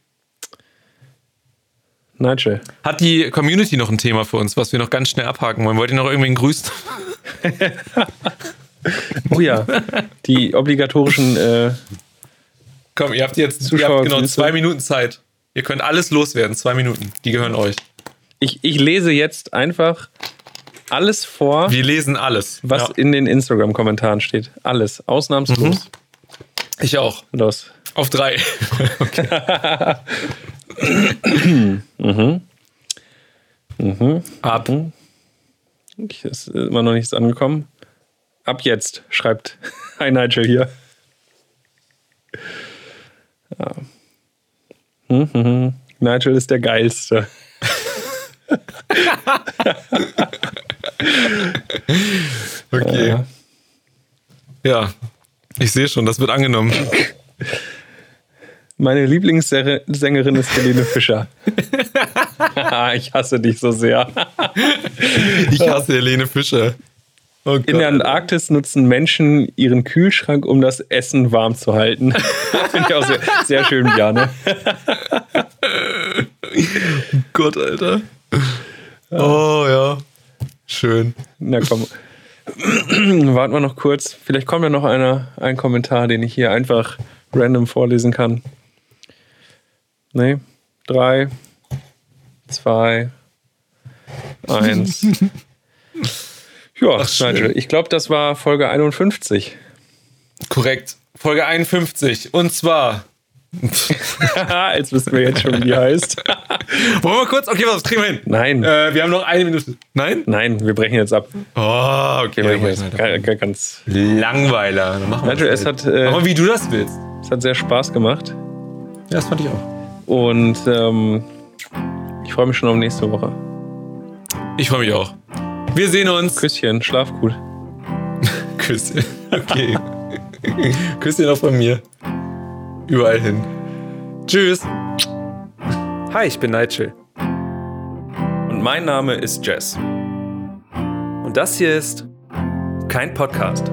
A: Nigel.
B: Hat die Community noch ein Thema für uns, was wir noch ganz schnell abhaken wollen? Wollt ihr noch irgendwen grüßen? <laughs>
A: Oh ja, die obligatorischen äh,
B: Komm, ihr habt jetzt ihr habt genau zwei Minuten Zeit. Ihr könnt alles loswerden, zwei Minuten. Die gehören euch.
A: ich, ich lese jetzt einfach alles vor,
B: Wir lesen alles.
A: was
B: Ja.
A: in den Instagram-Kommentaren steht. Alles, ausnahmslos.
B: Ich auch.
A: Los.
B: Auf drei. <laughs> Ab.
A: Ich, ist immer noch nichts angekommen. Ab jetzt, schreibt <laughs> ein Nigel hier. Ja. Hm, hm, hm. Nigel ist der Geilste. <laughs>
B: Okay.
A: Ja.
B: Ja. Ich sehe schon, das wird angenommen.
A: Meine Lieblingssängerin ist Helene Fischer. <laughs> ich hasse dich so sehr.
B: Ich hasse Helene Fischer. Oh
A: In der. Antarktis nutzen Menschen ihren Kühlschrank, um das Essen warm zu halten. <laughs> Finde ich auch sehr, sehr schön, Bjane.
B: Gott, Alter. Oh ja. Schön.
A: Na komm. <clears throat> Warten wir noch kurz. Vielleicht kommt ja noch einer, ein Kommentar, den ich hier einfach random vorlesen kann. Nee. Drei, zwei, eins. <laughs> Ja. Nigel, ich glaube, das war Folge 51.
B: Korrekt. Folge 51. Und zwar. <laughs>
A: Jetzt wissen wir jetzt schon, wie die heißt. <laughs>
B: Wollen wir kurz? Okay, was kriegen wir hin?
A: Nein,
B: Äh, wir haben noch eine Minute. Nein?
A: nein, wir brechen jetzt ab.
B: Oh, okay.
A: Wir
B: Ja,
A: jetzt ga- ga- ganz.
B: Langweiler. Dann machen wir
A: Nigel, es
B: halt.
A: hat, äh,
B: Aber wie du das willst.
A: es hat sehr Spaß gemacht.
B: Ja, das fand ich auch.
A: Und ähm, ich freue mich schon auf nächste Woche.
B: Ich freue mich auch. Wir sehen uns.
A: Küsschen, schlaf gut. <laughs>
B: Küsschen. Okay. <laughs> Küsschen auch von mir. Überall hin. Tschüss.
C: Hi, ich bin Nigel. Und mein Name ist Jess. Und das hier ist kein Podcast.